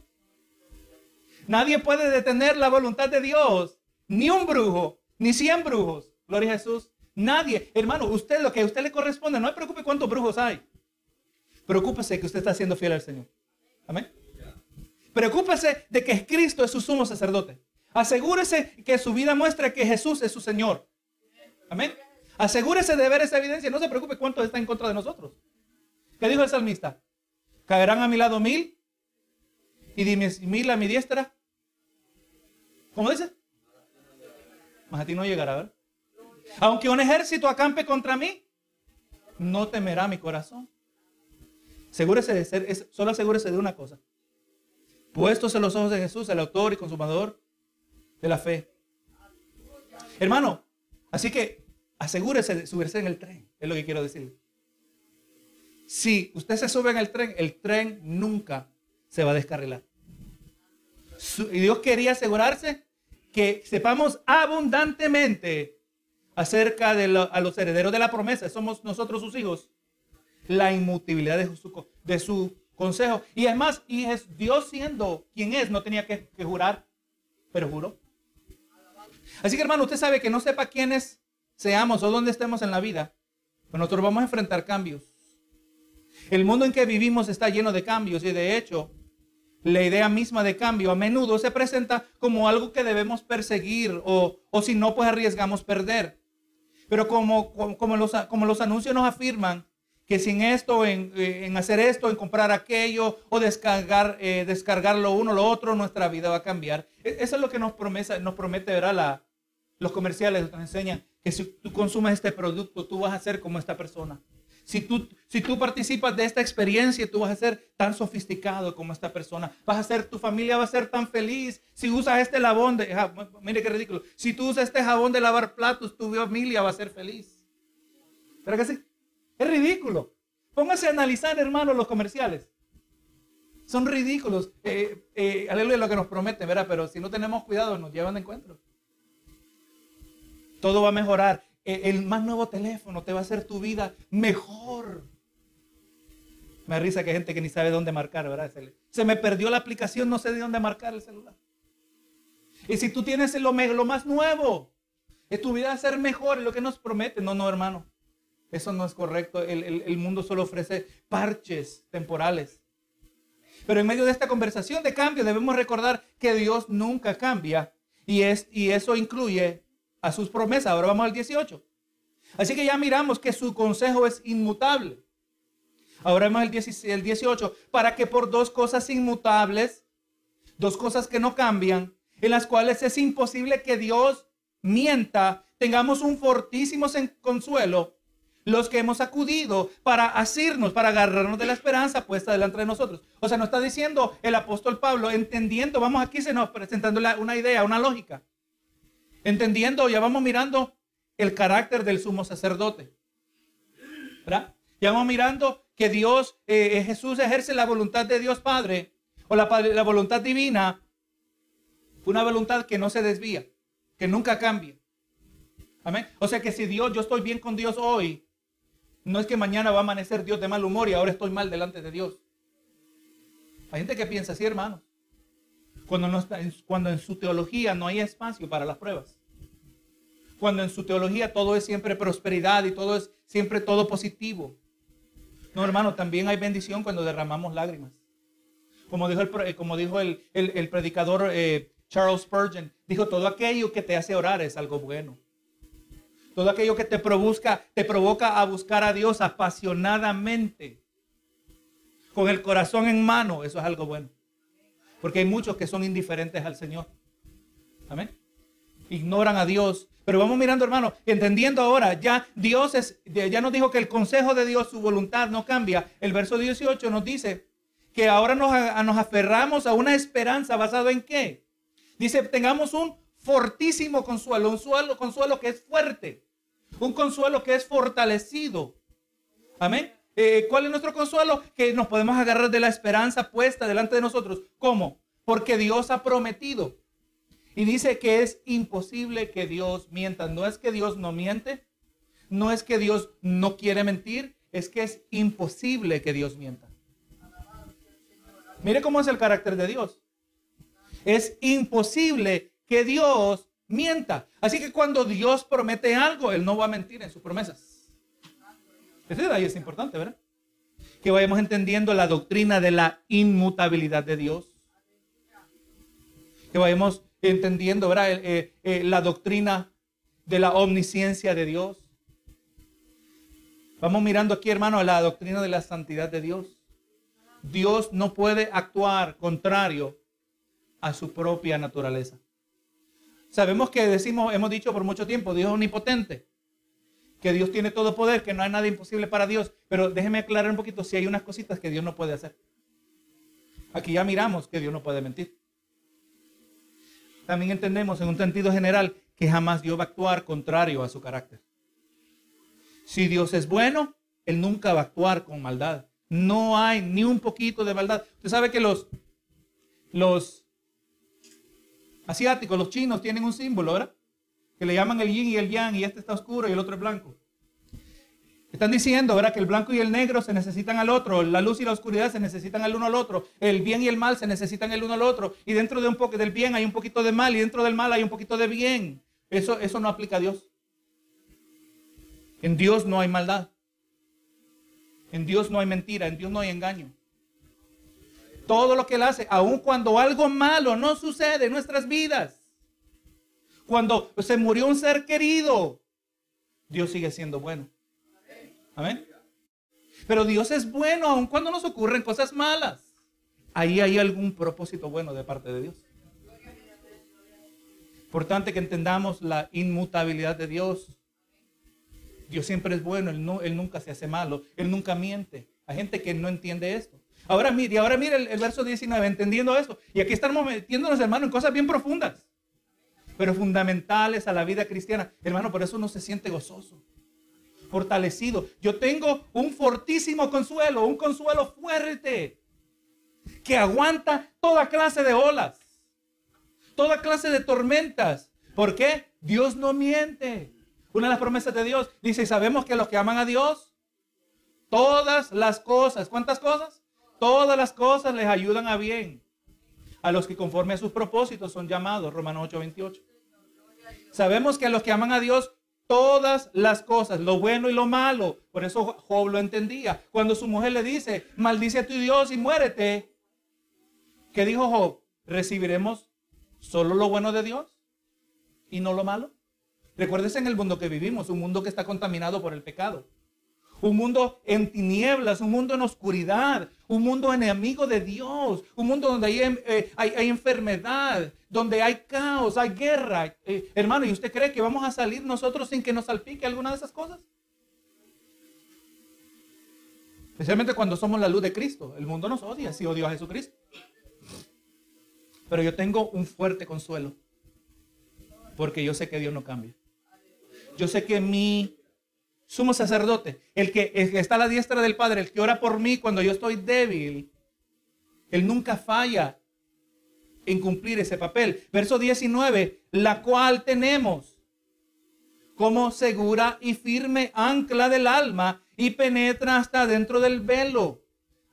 Nadie puede detener la voluntad de Dios, ni un brujo, ni cien brujos. Gloria a Jesús. Nadie, hermano, usted lo que a usted le corresponde, no se preocupe cuántos brujos hay. Preocúpese que usted está siendo fiel al Señor. Amén. Preocúpese de que Cristo es su sumo sacerdote. Asegúrese que su vida muestre que Jesús es su Señor. Amén. Asegúrese de ver esa evidencia. No se preocupe cuánto está en contra de nosotros. ¿Qué dijo el salmista? Caerán a mi lado mil y mil a mi diestra. ¿Cómo dice? Más a ti no llegará, ¿verdad? Aunque un ejército acampe contra mí, no temerá mi corazón. Asegúrese de ser, solo asegúrese de una cosa. Puestos en los ojos de Jesús, el autor y consumador de la fe. Hermano, así que asegúrese de subirse en el tren, es lo que quiero decir. Si usted se sube en el tren, el tren nunca se va a descarrilar. Y Dios quería asegurarse que sepamos abundantemente acerca de a los herederos de la promesa, somos nosotros sus hijos, la inmutabilidad de su, consejo. Y además, y es Dios siendo quien es, no tenía que, que jurar, pero juró. Así que hermano, usted sabe que no sepa quiénes seamos o dónde estemos en la vida, pues nosotros vamos a enfrentar cambios. El mundo en que vivimos está lleno de cambios y de hecho, la idea misma de cambio a menudo se presenta como algo que debemos perseguir o, si no, pues arriesgamos perder. Pero como, como, los, como los anuncios nos afirman que sin esto, en, hacer esto, en comprar aquello o descargar, eh, descargar lo uno, lo otro, nuestra vida va a cambiar. E, eso es lo que nos, promesa, nos promete, ¿verdad? La, los comerciales nos enseñan que si tú consumes este producto, tú vas a ser como esta persona. Si tú, si tú participas de esta experiencia, tú vas a ser tan sofisticado como esta persona. Vas a ser, tu familia va a ser tan feliz. Si usas este jabón de, mire qué ridículo. Si tú usas este jabón de lavar platos, tu familia va a ser feliz. ¿Pero que sí? Es ridículo. Póngase a analizar, hermano, los comerciales. Son ridículos. Eh, eh, aleluya lo que nos prometen, ¿verdad? Pero si no tenemos cuidado, nos llevan de encuentro. Todo va a mejorar. E, el más nuevo teléfono te va a hacer tu vida mejor. Me risa que hay gente que ni sabe dónde marcar, ¿verdad? Se me perdió la aplicación, no sé de dónde marcar el celular. Y si tú tienes lo, lo más nuevo, es tu vida va a ser mejor, lo que nos promete. No, no, hermano. Eso no es correcto. El, el mundo solo ofrece parches temporales. Pero en medio de esta conversación de cambio debemos recordar que Dios nunca cambia. Y, es, y eso incluye a sus promesas. Ahora vamos al 18. Así que ya miramos que su consejo es inmutable. Ahora vamos al 18. Para que por dos cosas inmutables, dos cosas que no cambian, en las cuales es imposible que Dios mienta, tengamos un fortísimo consuelo los que hemos acudido para asirnos, para agarrarnos de la esperanza puesta delante de nosotros. O sea, nos está diciendo el apóstol Pablo, entendiendo, vamos aquí se nos presentando una idea, una lógica. Entendiendo, ya vamos mirando el carácter del sumo sacerdote. ¿verdad? Ya vamos mirando que Dios, eh, eh, Jesús ejerce la voluntad de Dios Padre o la, la voluntad divina. Una voluntad que no se desvía, que nunca cambia. Amén. O sea que si Dios, yo estoy bien con Dios hoy, No es que mañana va a amanecer Dios de mal humor y ahora estoy mal delante de Dios. Hay gente que piensa así, hermano. Cuando, no cuando en su teología no hay espacio para las pruebas. Cuando en su teología todo es siempre prosperidad y todo es siempre todo positivo. No, hermano, también hay bendición cuando derramamos lágrimas. Como dijo el, como dijo el, predicador eh, Charles Spurgeon, dijo, todo aquello que te hace orar es algo bueno. Todo aquello que te provoca, te provoca a buscar a Dios apasionadamente, con el corazón en mano, eso es algo bueno. Porque hay muchos que son indiferentes al Señor. Amén. Ignoran a Dios. Pero vamos mirando, hermano, entendiendo ahora, ya Dios es, ya nos dijo que el consejo de Dios, su voluntad no cambia. El verso 18 nos dice que ahora nos, aferramos a una esperanza basada en qué? Dice, tengamos un fortísimo consuelo, un suelo, consuelo que es fuerte, un consuelo que es fortalecido. Amén. Eh, ¿Cuál es nuestro consuelo? Que nos podemos agarrar de la esperanza puesta delante de nosotros. ¿Cómo? Porque Dios ha prometido. Y dice que es imposible que Dios mienta. No es que Dios no miente, no es que Dios no quiere mentir, es que es imposible que Dios mienta. Mire cómo es el carácter de Dios. Es imposible que Dios mienta. Así que cuando Dios promete algo, Él no va a mentir en sus promesas. Ese detalle es importante, ¿verdad? Que vayamos entendiendo la doctrina de la inmutabilidad de Dios. Que vayamos entendiendo, ¿verdad? Eh, eh, la doctrina de la omnisciencia de Dios. Vamos mirando aquí, hermano, la doctrina de la santidad de Dios. Dios no puede actuar contrario a su propia naturaleza. Sabemos que decimos, hemos dicho por mucho tiempo, Dios es omnipotente, que Dios tiene todo poder, que no hay nada imposible para Dios. Pero déjeme aclarar un poquito si hay unas cositas que Dios no puede hacer. Aquí ya miramos que Dios no puede mentir. También entendemos en un sentido general que jamás Dios va a actuar contrario a su carácter. Si Dios es bueno, Él nunca va a actuar con maldad. No hay ni un poquito de maldad. Usted sabe que los, los asiáticos, los chinos, tienen un símbolo, ¿verdad? Que le llaman el yin y el yang, y este está oscuro y el otro es blanco. Están diciendo, ¿verdad? Que el blanco y el negro se necesitan al otro, la luz y la oscuridad se necesitan al uno al otro, el bien y el mal se necesitan el uno al otro, y dentro de un poco del bien hay un poquito de mal, y dentro del mal hay un poquito de bien. Eso, eso no aplica a Dios. En Dios no hay maldad. En Dios no hay mentira, en Dios no hay engaño. Todo lo que Él hace, aun cuando algo malo no sucede en nuestras vidas, cuando se murió un ser querido, Dios sigue siendo bueno. Amén. Pero Dios es bueno aun cuando nos ocurren cosas malas. Ahí hay algún propósito bueno de parte de Dios. Importante que entendamos la inmutabilidad de Dios. Dios siempre es bueno, él, no, él nunca se hace malo, Él nunca miente. Hay gente que no entiende esto. Ahora mire, ahora mire el, verso 19, entendiendo eso. Y aquí estamos metiéndonos, hermano, en cosas bien profundas, pero fundamentales a la vida cristiana. Hermano, por eso uno se siente gozoso, fortalecido. Yo tengo un fortísimo consuelo, un consuelo fuerte, que aguanta toda clase de olas, toda clase de tormentas. ¿Por qué? Dios no miente. Una de las promesas de Dios dice, y sabemos que los que aman a Dios, todas las cosas, ¿cuántas cosas? Todas las cosas les ayudan a bien. A los que conforme a sus propósitos son llamados, Romanos 8, 28. Sabemos que a los que aman a Dios, todas las cosas, lo bueno y lo malo. Por eso Job lo entendía. Cuando su mujer le dice, maldice a tu Dios y muérete. ¿Qué dijo Job? ¿Recibiremos solo lo bueno de Dios y no lo malo? Recuérdese en el mundo que vivimos, un mundo que está contaminado por el pecado. Un mundo en tinieblas, un mundo en oscuridad, un mundo enemigo de Dios, un mundo donde hay, eh, enfermedad, donde hay caos, hay guerra. Eh, hermano, ¿y usted cree que vamos a salir nosotros sin que nos salpique alguna de esas cosas? Especialmente cuando somos la luz de Cristo. El mundo nos odia si odio a Jesucristo. Pero yo tengo un fuerte consuelo. Porque yo sé que Dios no cambia. Yo sé que mi sumo sacerdote, el que, está a la diestra del Padre, el que ora por mí cuando yo estoy débil, él nunca falla en cumplir ese papel. Verso 19, la cual tenemos como segura y firme ancla del alma y penetra hasta dentro del velo.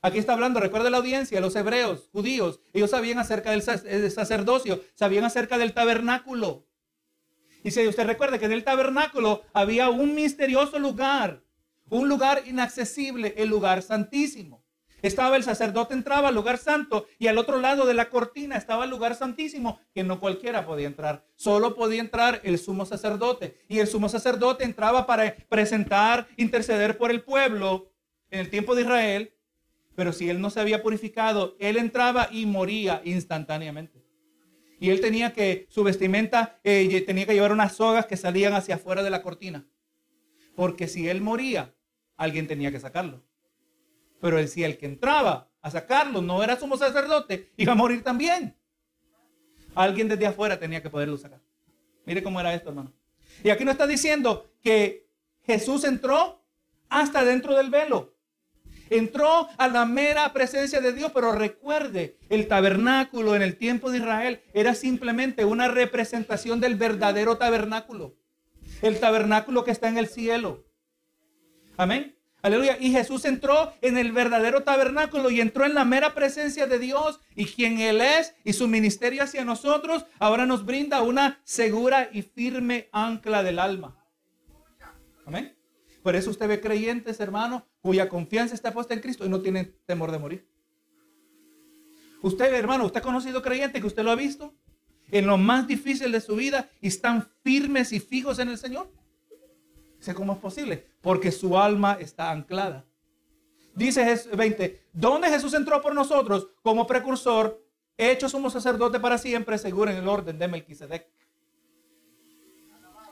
Aquí está hablando, recuerda la audiencia, los hebreos, judíos, ellos sabían acerca del sacerdocio, sabían acerca del tabernáculo. Si usted recuerda que en el tabernáculo había un misterioso lugar, un lugar inaccesible, el lugar santísimo. Estaba el sacerdote, entraba al lugar santo y al otro lado de la cortina estaba el lugar santísimo, que no cualquiera podía entrar. Solo podía entrar el sumo sacerdote. Y el sumo sacerdote entraba para presentar, interceder por el pueblo en el tiempo de Israel. Pero si él no se había purificado, él entraba y moría instantáneamente. Y él tenía que, su vestimenta, eh, tenía que llevar unas sogas que salían hacia afuera de la cortina. Porque si él moría, alguien tenía que sacarlo. Pero si el que entraba a sacarlo no era sumo sacerdote, iba a morir también. Alguien desde afuera tenía que poderlo sacar. Mire cómo era esto, hermano. Y aquí nos está diciendo que Jesús entró hasta dentro del velo. Entró a la mera presencia de Dios, pero recuerde, el tabernáculo en el tiempo de Israel era simplemente una representación del verdadero tabernáculo. El tabernáculo que está en el cielo. Amén. Aleluya. Y Jesús entró en el verdadero tabernáculo y entró en la mera presencia de Dios y quien Él es y su ministerio hacia nosotros ahora nos brinda una segura y firme ancla del alma. Amén. Por eso usted ve creyentes, hermano, cuya confianza está puesta en Cristo y no tienen temor de morir. Usted, hermano, usted ha conocido creyentes que usted lo ha visto en lo más difícil de su vida y están firmes y fijos en el Señor. Sé cómo es posible, porque su alma está anclada. Dice 20, ¿dónde Jesús entró por nosotros como precursor, hecho somos sacerdote para siempre, seguro en el orden de Melquisedec?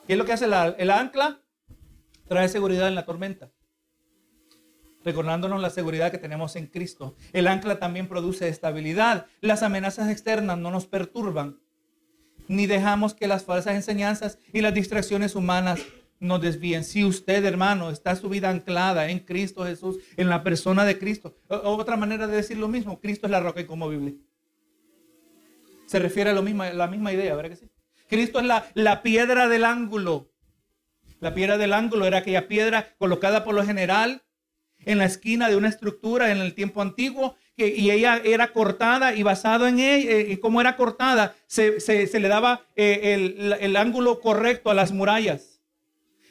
¿Qué es lo que hace el ancla? Trae seguridad en la tormenta recordándonos la seguridad que tenemos en Cristo. El ancla también produce estabilidad. Las amenazas externas no nos perturban, ni dejamos que las falsas enseñanzas y las distracciones humanas nos desvíen. Si usted, hermano, está su vida anclada en Cristo Jesús, en la persona de Cristo, otra manera de decir lo mismo, Cristo es la roca inconmovible. Se refiere a lo mismo, la misma idea, ¿verdad que sí? Cristo es la, la piedra del ángulo. La piedra del ángulo era aquella piedra colocada por lo general en la esquina de una estructura en el tiempo antiguo y ella era cortada y basado en ella, eh, y cómo era cortada, se, le daba eh, el, el, ángulo correcto a las murallas.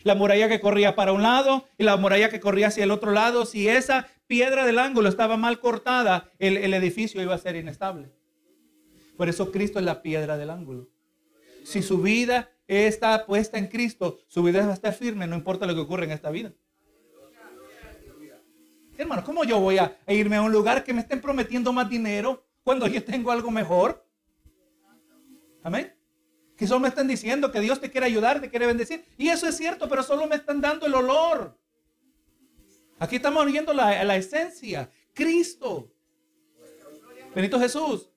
La muralla que corría para un lado y la muralla que corría hacia el otro lado. Si esa piedra del ángulo estaba mal cortada, el, el edificio iba a ser inestable. Por eso Cristo es la piedra del ángulo. Si su vida está puesta en Cristo, su vida va a estar firme, no importa lo que ocurra en esta vida. Hermano, ¿cómo yo voy a irme a un lugar que me estén prometiendo más dinero cuando yo tengo algo mejor? Amén. Que solo me están diciendo que Dios te quiere ayudar, te quiere bendecir. Y eso es cierto, pero solo me están dando el olor. Aquí estamos viendo la, la esencia. Cristo. Benito Jesús.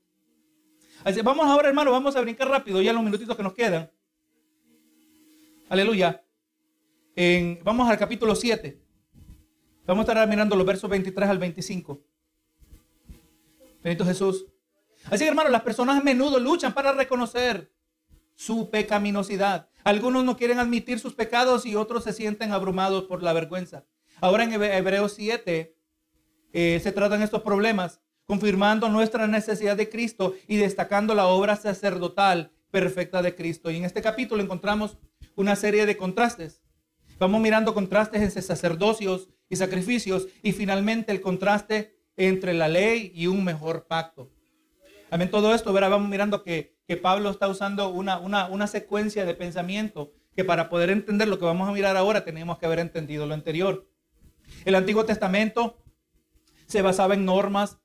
Vamos ahora, hermano, vamos a brincar rápido ya los minutitos que nos quedan. Aleluya. En, vamos al capítulo 7. Vamos a estar mirando los versos 23 al 25. Benito Jesús. Así que hermanos, las personas a menudo luchan para reconocer su pecaminosidad. Algunos no quieren admitir sus pecados y otros se sienten abrumados por la vergüenza. Ahora en Hebreos 7 eh, se tratan estos problemas, confirmando nuestra necesidad de Cristo y destacando la obra sacerdotal perfecta de Cristo. Y en este capítulo encontramos una serie de contrastes. Vamos mirando contrastes entre sacerdocios y sacrificios y finalmente el contraste entre la ley y un mejor pacto. Amén, todo esto, verá, vamos mirando que, que Pablo está usando una, una, una secuencia de pensamiento que para poder entender lo que vamos a mirar ahora tenemos que haber entendido lo anterior. El Antiguo Testamento se basaba en normas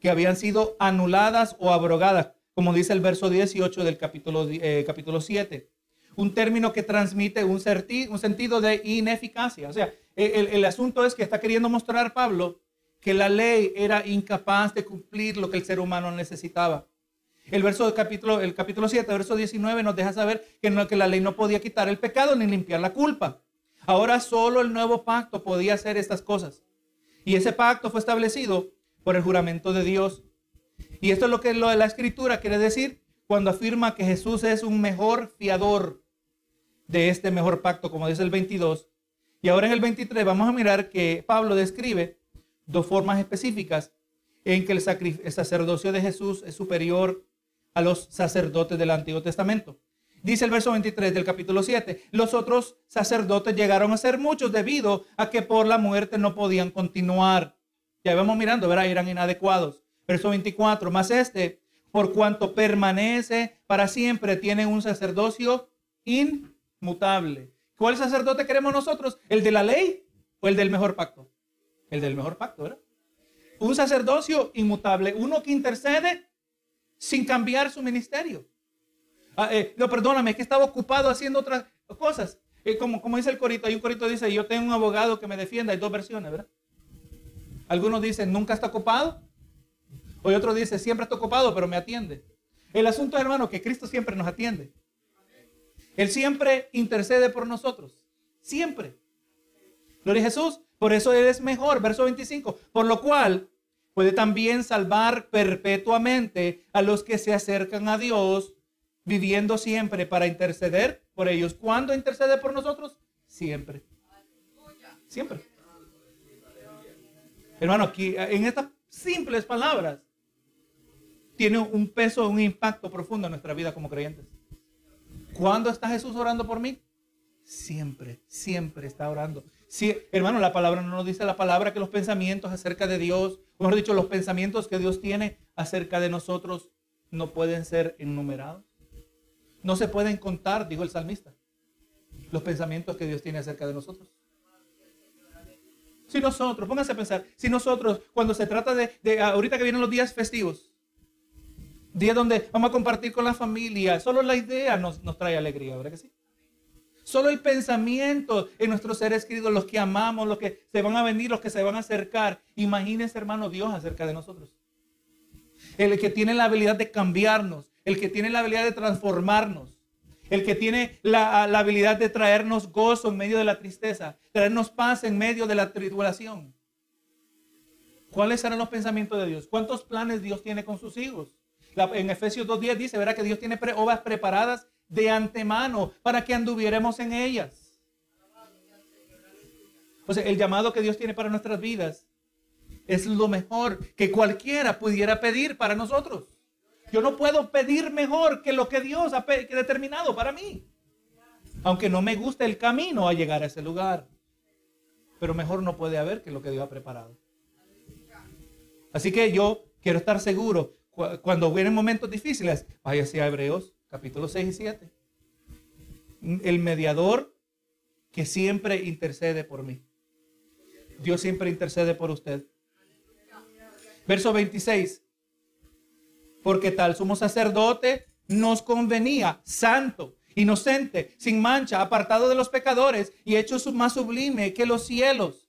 que habían sido anuladas o abrogadas, como dice el verso 18 del capítulo, eh, capítulo 7 un término que transmite un, sentido de ineficacia. O sea, el, asunto es que está queriendo mostrar Pablo que la ley era incapaz de cumplir lo que el ser humano necesitaba. El verso del capítulo, el capítulo 7, verso 19 nos deja saber que, que la ley no podía quitar el pecado ni limpiar la culpa. Ahora solo el nuevo pacto podía hacer estas cosas. Y ese pacto fue establecido por el juramento de Dios. Y esto es lo que lo de la escritura quiere decir cuando afirma que Jesús es un mejor fiador de este mejor pacto, como dice el 22. Y ahora en el 23 vamos a mirar que Pablo describe dos formas específicas en que el, sacerdocio de Jesús es superior a los sacerdotes del Antiguo Testamento. Dice el verso 23 del capítulo 7, los otros sacerdotes llegaron a ser muchos debido a que por la muerte no podían continuar. Ya vamos mirando, verá, eran inadecuados. Verso 24, más este, por cuanto permanece para siempre, tiene un sacerdocio inmutable. ¿Cuál sacerdote queremos nosotros? ¿El de la ley o el del mejor pacto? El del mejor pacto, ¿verdad? Un sacerdocio inmutable, uno que intercede sin cambiar su ministerio. Ah, eh, no, perdóname, que estaba ocupado haciendo otras cosas. Eh, como, dice el corito, hay un corito que dice, yo tengo un abogado que me defienda, hay dos versiones, ¿verdad? Algunos dicen, nunca está ocupado. O otro dice, siempre está ocupado, pero me atiende. El asunto, hermano, que Cristo siempre nos atiende. Él siempre intercede por nosotros. Siempre. Gloria a Jesús. Por eso Él es mejor. Verso 25. Por lo cual puede también salvar perpetuamente a los que se acercan a Dios, viviendo siempre para interceder por ellos. ¿Cuándo intercede por nosotros? Siempre. Siempre. Hermano, aquí en estas simples palabras tiene un peso, un impacto profundo en nuestra vida como creyentes. ¿Cuándo está Jesús orando por mí? Siempre, siempre está orando. Sí, hermano, la palabra no nos dice la palabra que los pensamientos acerca de Dios, o mejor dicho, los pensamientos que Dios tiene acerca de nosotros no pueden ser enumerados. No se pueden contar, dijo el salmista, los pensamientos que Dios tiene acerca de nosotros. Si nosotros, pónganse a pensar, si nosotros, cuando se trata de, de ahorita que vienen los días festivos, Día donde vamos a compartir con la familia. Solo la idea nos, trae alegría, ¿verdad que sí? Solo el pensamiento en nuestros seres queridos, los que amamos, los que se van a venir, los que se van a acercar. Imagínense, hermano, Dios acerca de nosotros. El que tiene la habilidad de cambiarnos, el que tiene la habilidad de transformarnos, el que tiene la, la habilidad de traernos gozo en medio de la tristeza, traernos paz en medio de la tribulación. ¿Cuáles serán los pensamientos de Dios? ¿Cuántos planes Dios tiene con sus hijos? En Efesios 2.10 dice, verá que Dios tiene obras preparadas de antemano para que anduviéramos en ellas. O sea, el llamado que Dios tiene para nuestras vidas es lo mejor que cualquiera pudiera pedir para nosotros. Yo no puedo pedir mejor que lo que Dios ha determinado para mí. Aunque no me guste el camino a llegar a ese lugar. Pero mejor no puede haber que lo que Dios ha preparado. Así que yo quiero estar seguro cuando vienen momentos difíciles, vaya a Hebreos capítulo 6 y 7. El mediador que siempre intercede por mí. Dios siempre intercede por usted. Verso 26. Porque tal sumo sacerdote nos convenía, santo, inocente, sin mancha, apartado de los pecadores y hecho más sublime que los cielos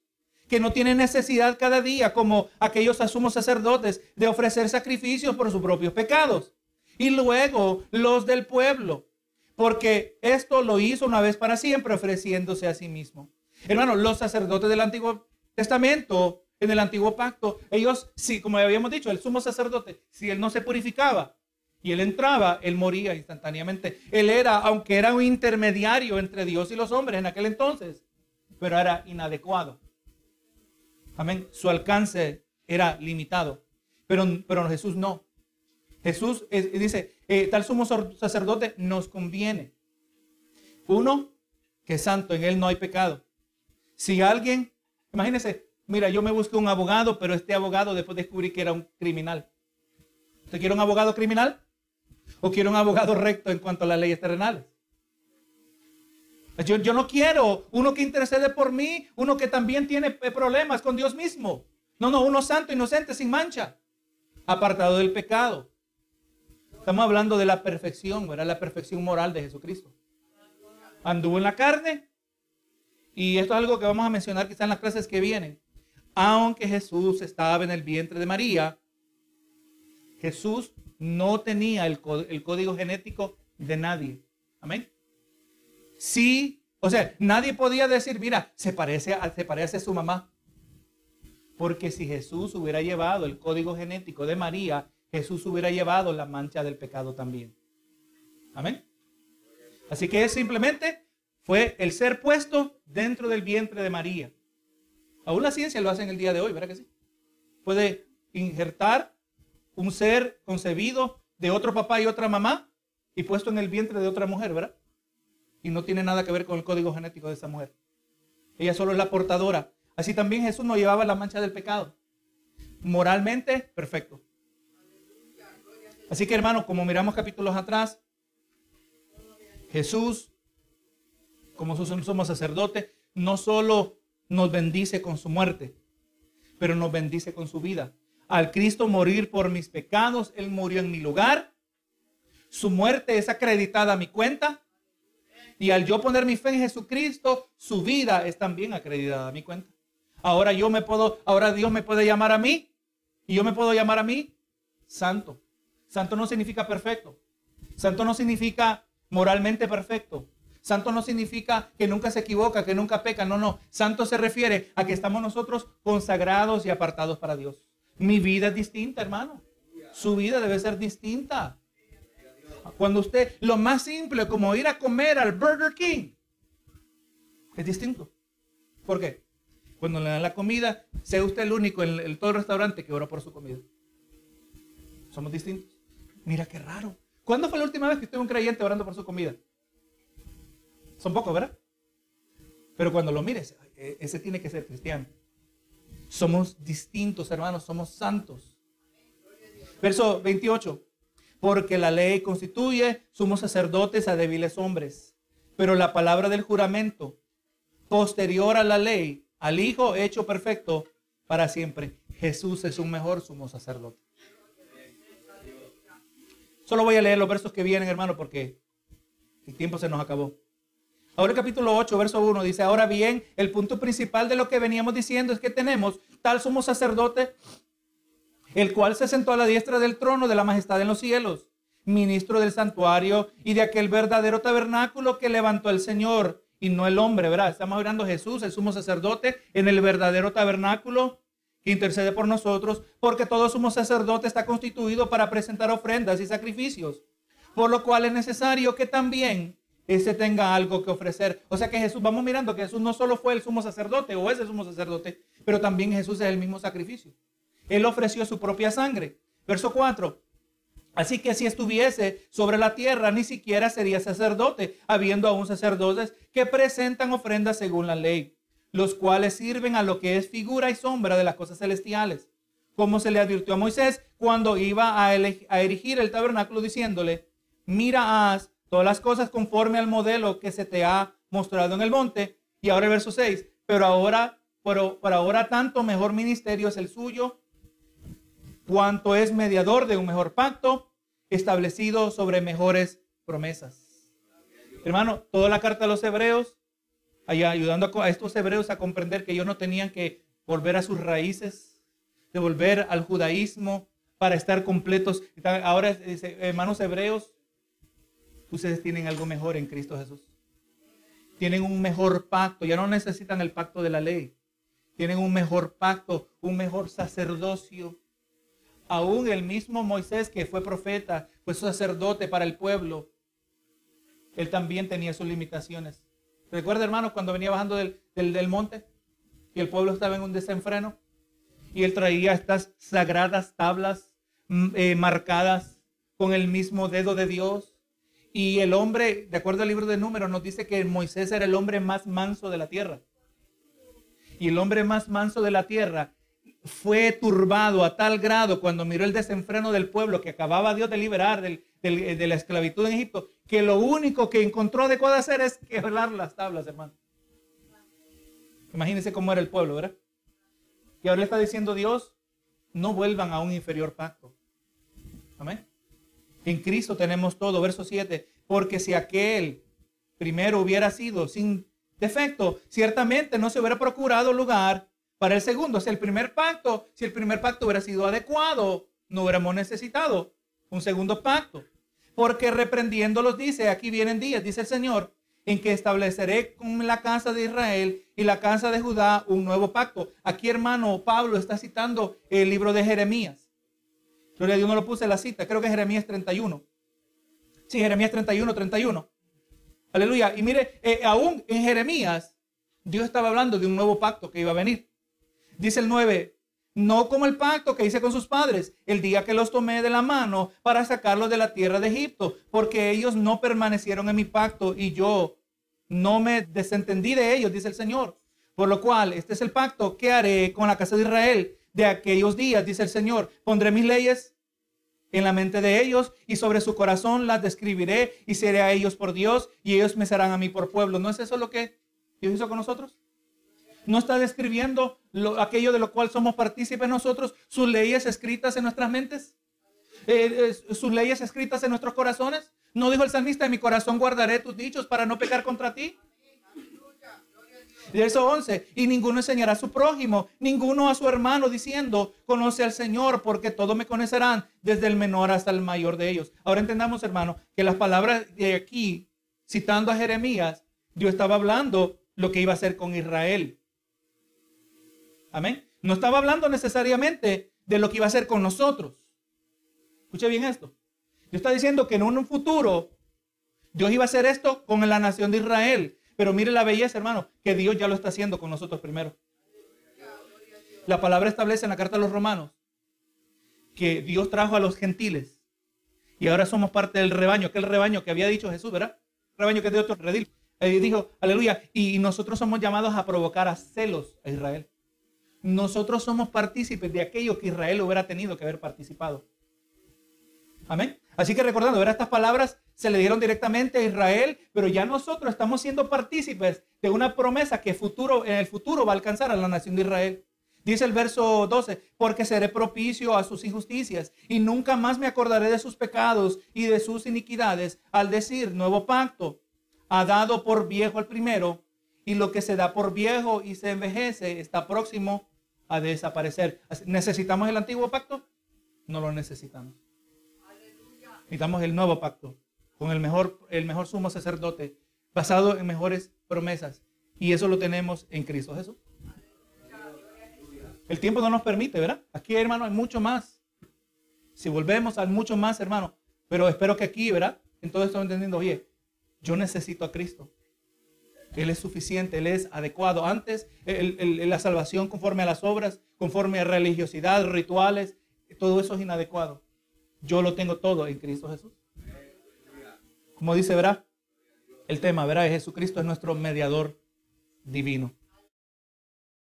que no tienen necesidad cada día, como aquellos asumos sacerdotes, de ofrecer sacrificios por sus propios pecados. Y luego los del pueblo, porque esto lo hizo una vez para siempre, ofreciéndose a sí mismo. Hermano, los sacerdotes del Antiguo Testamento, en el Antiguo Pacto, ellos, sí, como habíamos dicho, el sumo sacerdote, si él no se purificaba y él entraba, él moría instantáneamente. Él era, aunque era un intermediario entre Dios y los hombres en aquel entonces, pero era inadecuado. Amén. Su alcance era limitado. Pero, pero Jesús no. Jesús dice, eh, tal sumo sacerdote nos conviene. Uno, que es santo, en él no hay pecado. Si alguien, imagínese, mira, yo me busqué un abogado, pero este abogado después descubrí que era un criminal. ¿Usted quiere un abogado criminal? ¿O quiere un abogado recto en cuanto a las leyes terrenales? Yo, no quiero uno que intercede por mí, uno que también tiene problemas con Dios mismo. No, no, uno santo, inocente, sin mancha, apartado del pecado. Estamos hablando de la perfección, ¿verdad? La perfección moral de Jesucristo. Anduvo en la carne. Y esto es algo que vamos a mencionar quizás en las clases que vienen. Aunque Jesús estaba en el vientre de María, Jesús no tenía el, el código genético de nadie. Amén. Sí, o sea, nadie podía decir, mira, se parece, a, se parece a su mamá. Porque si Jesús hubiera llevado el código genético de María, Jesús hubiera llevado la mancha del pecado también. Amén. Así que simplemente fue el ser puesto dentro del vientre de María. Aún la ciencia lo hace en el día de hoy, ¿verdad que sí? Puede injertar un ser concebido de otro papá y otra mamá y puesto en el vientre de otra mujer, ¿verdad? Y no tiene nada que ver con el código genético de esa mujer. Ella solo es la portadora. Así también Jesús no llevaba la mancha del pecado. Moralmente, perfecto. Así que hermanos, como miramos capítulos atrás, Jesús, como somos sacerdote, no solo nos bendice con su muerte, pero nos bendice con su vida. Al Cristo morir por mis pecados, Él murió en mi lugar. Su muerte es acreditada a mi cuenta. Y al yo poner mi fe en Jesucristo, su vida es también acreditada a mi cuenta. Ahora yo me puedo, ahora Dios me puede llamar a mí y yo me puedo llamar a mí santo. Santo no significa perfecto. Santo no significa moralmente perfecto. Santo no significa que nunca se equivoca, que nunca peca. No, no. Santo se refiere a que estamos nosotros consagrados y apartados para Dios. Mi vida es distinta, hermano. Su vida debe ser distinta. Cuando usted, lo más simple, como ir a comer al Burger King, es distinto. ¿Por qué? Cuando le dan la comida, sea usted el único en, todo el restaurante que ora por su comida. Somos distintos. Mira qué raro. ¿Cuándo fue la última vez que usted un creyente orando por su comida? Son pocos, ¿verdad? Pero cuando lo mires, e, ese tiene que ser cristiano. Somos distintos, hermanos, somos santos. Verso 28. Porque la ley constituye, somos sacerdotes a débiles hombres. Pero la palabra del juramento, posterior a la ley, al Hijo hecho perfecto para siempre. Jesús es un mejor sumo sacerdote. Solo voy a leer los versos que vienen, hermano, porque el tiempo se nos acabó. Ahora el capítulo 8, verso 1 dice, ahora bien, el punto principal de lo que veníamos diciendo es que tenemos tal sumo sacerdote, el cual se sentó a la diestra del trono de la majestad en los cielos, ministro del santuario y de aquel verdadero tabernáculo que levantó el Señor y no el hombre, ¿verdad? Estamos hablando Jesús, el sumo sacerdote, en el verdadero tabernáculo que intercede por nosotros, porque todo sumo sacerdote está constituido para presentar ofrendas y sacrificios, por lo cual es necesario que también ese tenga algo que ofrecer. O sea que Jesús, vamos mirando que Jesús no solo fue el sumo sacerdote o es el sumo sacerdote, pero también Jesús es el mismo sacrificio. Él ofreció su propia sangre. Verso 4. Así que si estuviese sobre la tierra, ni siquiera sería sacerdote, habiendo aún sacerdotes que presentan ofrendas según la ley, los cuales sirven a lo que es figura y sombra de las cosas celestiales. Como se le advirtió a Moisés cuando iba a, erigir el tabernáculo diciéndole, mira, haz todas las cosas conforme al modelo que se te ha mostrado en el monte. Y ahora verso 6, pero ahora, pero, para ahora tanto mejor ministerio es el suyo, cuanto es mediador de un mejor pacto, establecido sobre mejores promesas. Hermano, toda la carta a los hebreos, allá ayudando a estos hebreos a comprender que ellos no tenían que volver a sus raíces, de volver al judaísmo para estar completos. Ahora, hermanos hebreos, ustedes tienen algo mejor en Cristo Jesús. Tienen un mejor pacto, ya no necesitan el pacto de la ley. Tienen un mejor pacto, un mejor sacerdocio. Aún el mismo Moisés que fue profeta, fue sacerdote para el pueblo, él también tenía sus limitaciones. Recuerda, hermano, cuando venía bajando del, del monte y el pueblo estaba en un desenfreno y él traía estas sagradas tablas mm, eh, marcadas con el mismo dedo de Dios y el hombre, de acuerdo al libro de números, nos dice que Moisés era el hombre más manso de la tierra. Y el hombre más manso de la tierra fue turbado a tal grado cuando miró el desenfreno del pueblo que acababa Dios de liberar de la esclavitud en Egipto, que lo único que encontró adecuado hacer es quebrar las tablas, hermano. Imagínense cómo era el pueblo, ¿verdad? Y ahora le está diciendo Dios, no vuelvan a un inferior pacto. Amén. En Cristo tenemos todo. Verso 7. Porque si aquel primero hubiera sido sin defecto, ciertamente no se hubiera procurado lugar para el segundo. Si el primer pacto, si el primer pacto hubiera sido adecuado, no hubiéramos necesitado un segundo pacto. Porque reprendiéndolos dice, aquí vienen días, dice el Señor, en que estableceré con la casa de Israel y la casa de Judá un nuevo pacto. Aquí, hermano, Pablo está citando el libro de Jeremías. Gloria a Dios, no lo puse la cita. Creo que es Jeremías 31. Sí, Jeremías 31, 31. Aleluya. Y mire, eh, aún en Jeremías, Dios estaba hablando de un nuevo pacto que iba a venir. Dice el 9, no como el pacto que hice con sus padres, el día que los tomé de la mano para sacarlos de la tierra de Egipto, porque ellos no permanecieron en mi pacto y yo no me desentendí de ellos, dice el Señor. Por lo cual, este es el pacto que haré con la casa de Israel de aquellos días, dice el Señor. Pondré mis leyes en la mente de ellos y sobre su corazón las describiré y seré a ellos por Dios y ellos me serán a mí por pueblo. ¿No es eso lo que Dios hizo con nosotros? ¿No está describiendo aquello de lo cual somos partícipes nosotros, sus leyes escritas en nuestras mentes? Eh, sus leyes escritas en nuestros corazones. ¿No dijo el salmista, en mi corazón guardaré tus dichos para no pecar contra ti? Verso 11, y ninguno enseñará a su prójimo, ninguno a su hermano, diciendo, conoce al Señor, porque todos me conocerán, desde el menor hasta el mayor de ellos. Ahora entendamos, hermano, que las palabras de aquí, citando a Jeremías, Dios estaba hablando lo que iba a hacer con Israel. Amén. No estaba hablando necesariamente de lo que iba a hacer con nosotros. Escuche bien esto. Dios está diciendo que en un futuro Dios iba a hacer esto con la nación de Israel. Pero mire la belleza, hermano, que Dios ya lo está haciendo con nosotros primero. La palabra establece en la carta a los romanos que Dios trajo a los gentiles y ahora somos parte del rebaño, aquel rebaño que había dicho Jesús, ¿verdad? Rebaño que es de otro redil. Él dijo, aleluya, y nosotros somos llamados a provocar a celos a Israel. Nosotros somos partícipes de aquello que Israel hubiera tenido que haber participado. Amén. Así que recordando, ver estas palabras se le dieron directamente a Israel, pero ya nosotros estamos siendo partícipes de una promesa que futuro, en el futuro va a alcanzar a la nación de Israel. Dice el verso 12, porque seré propicio a sus injusticias y nunca más me acordaré de sus pecados y de sus iniquidades al decir nuevo pacto. Ha dado por viejo el primero y lo que se da por viejo y se envejece está próximo a desaparecer. ¿Necesitamos el antiguo pacto? No lo necesitamos. Necesitamos el nuevo pacto con el mejor, el mejor sumo sacerdote, basado en mejores promesas. Y eso lo tenemos en Cristo Jesús. El tiempo no nos permite, ¿verdad? Aquí, hermano, hay mucho más. Si volvemos, hay mucho más, hermano. Pero espero que aquí, ¿verdad? Entonces estoy entendiendo, oye, yo necesito a Cristo. Él es suficiente, Él es adecuado. Antes, la salvación conforme a las obras, conforme a religiosidad, rituales, todo eso es inadecuado. Yo lo tengo todo en Cristo Jesús. Como dice, verá, el tema, verá, Jesucristo es nuestro mediador divino.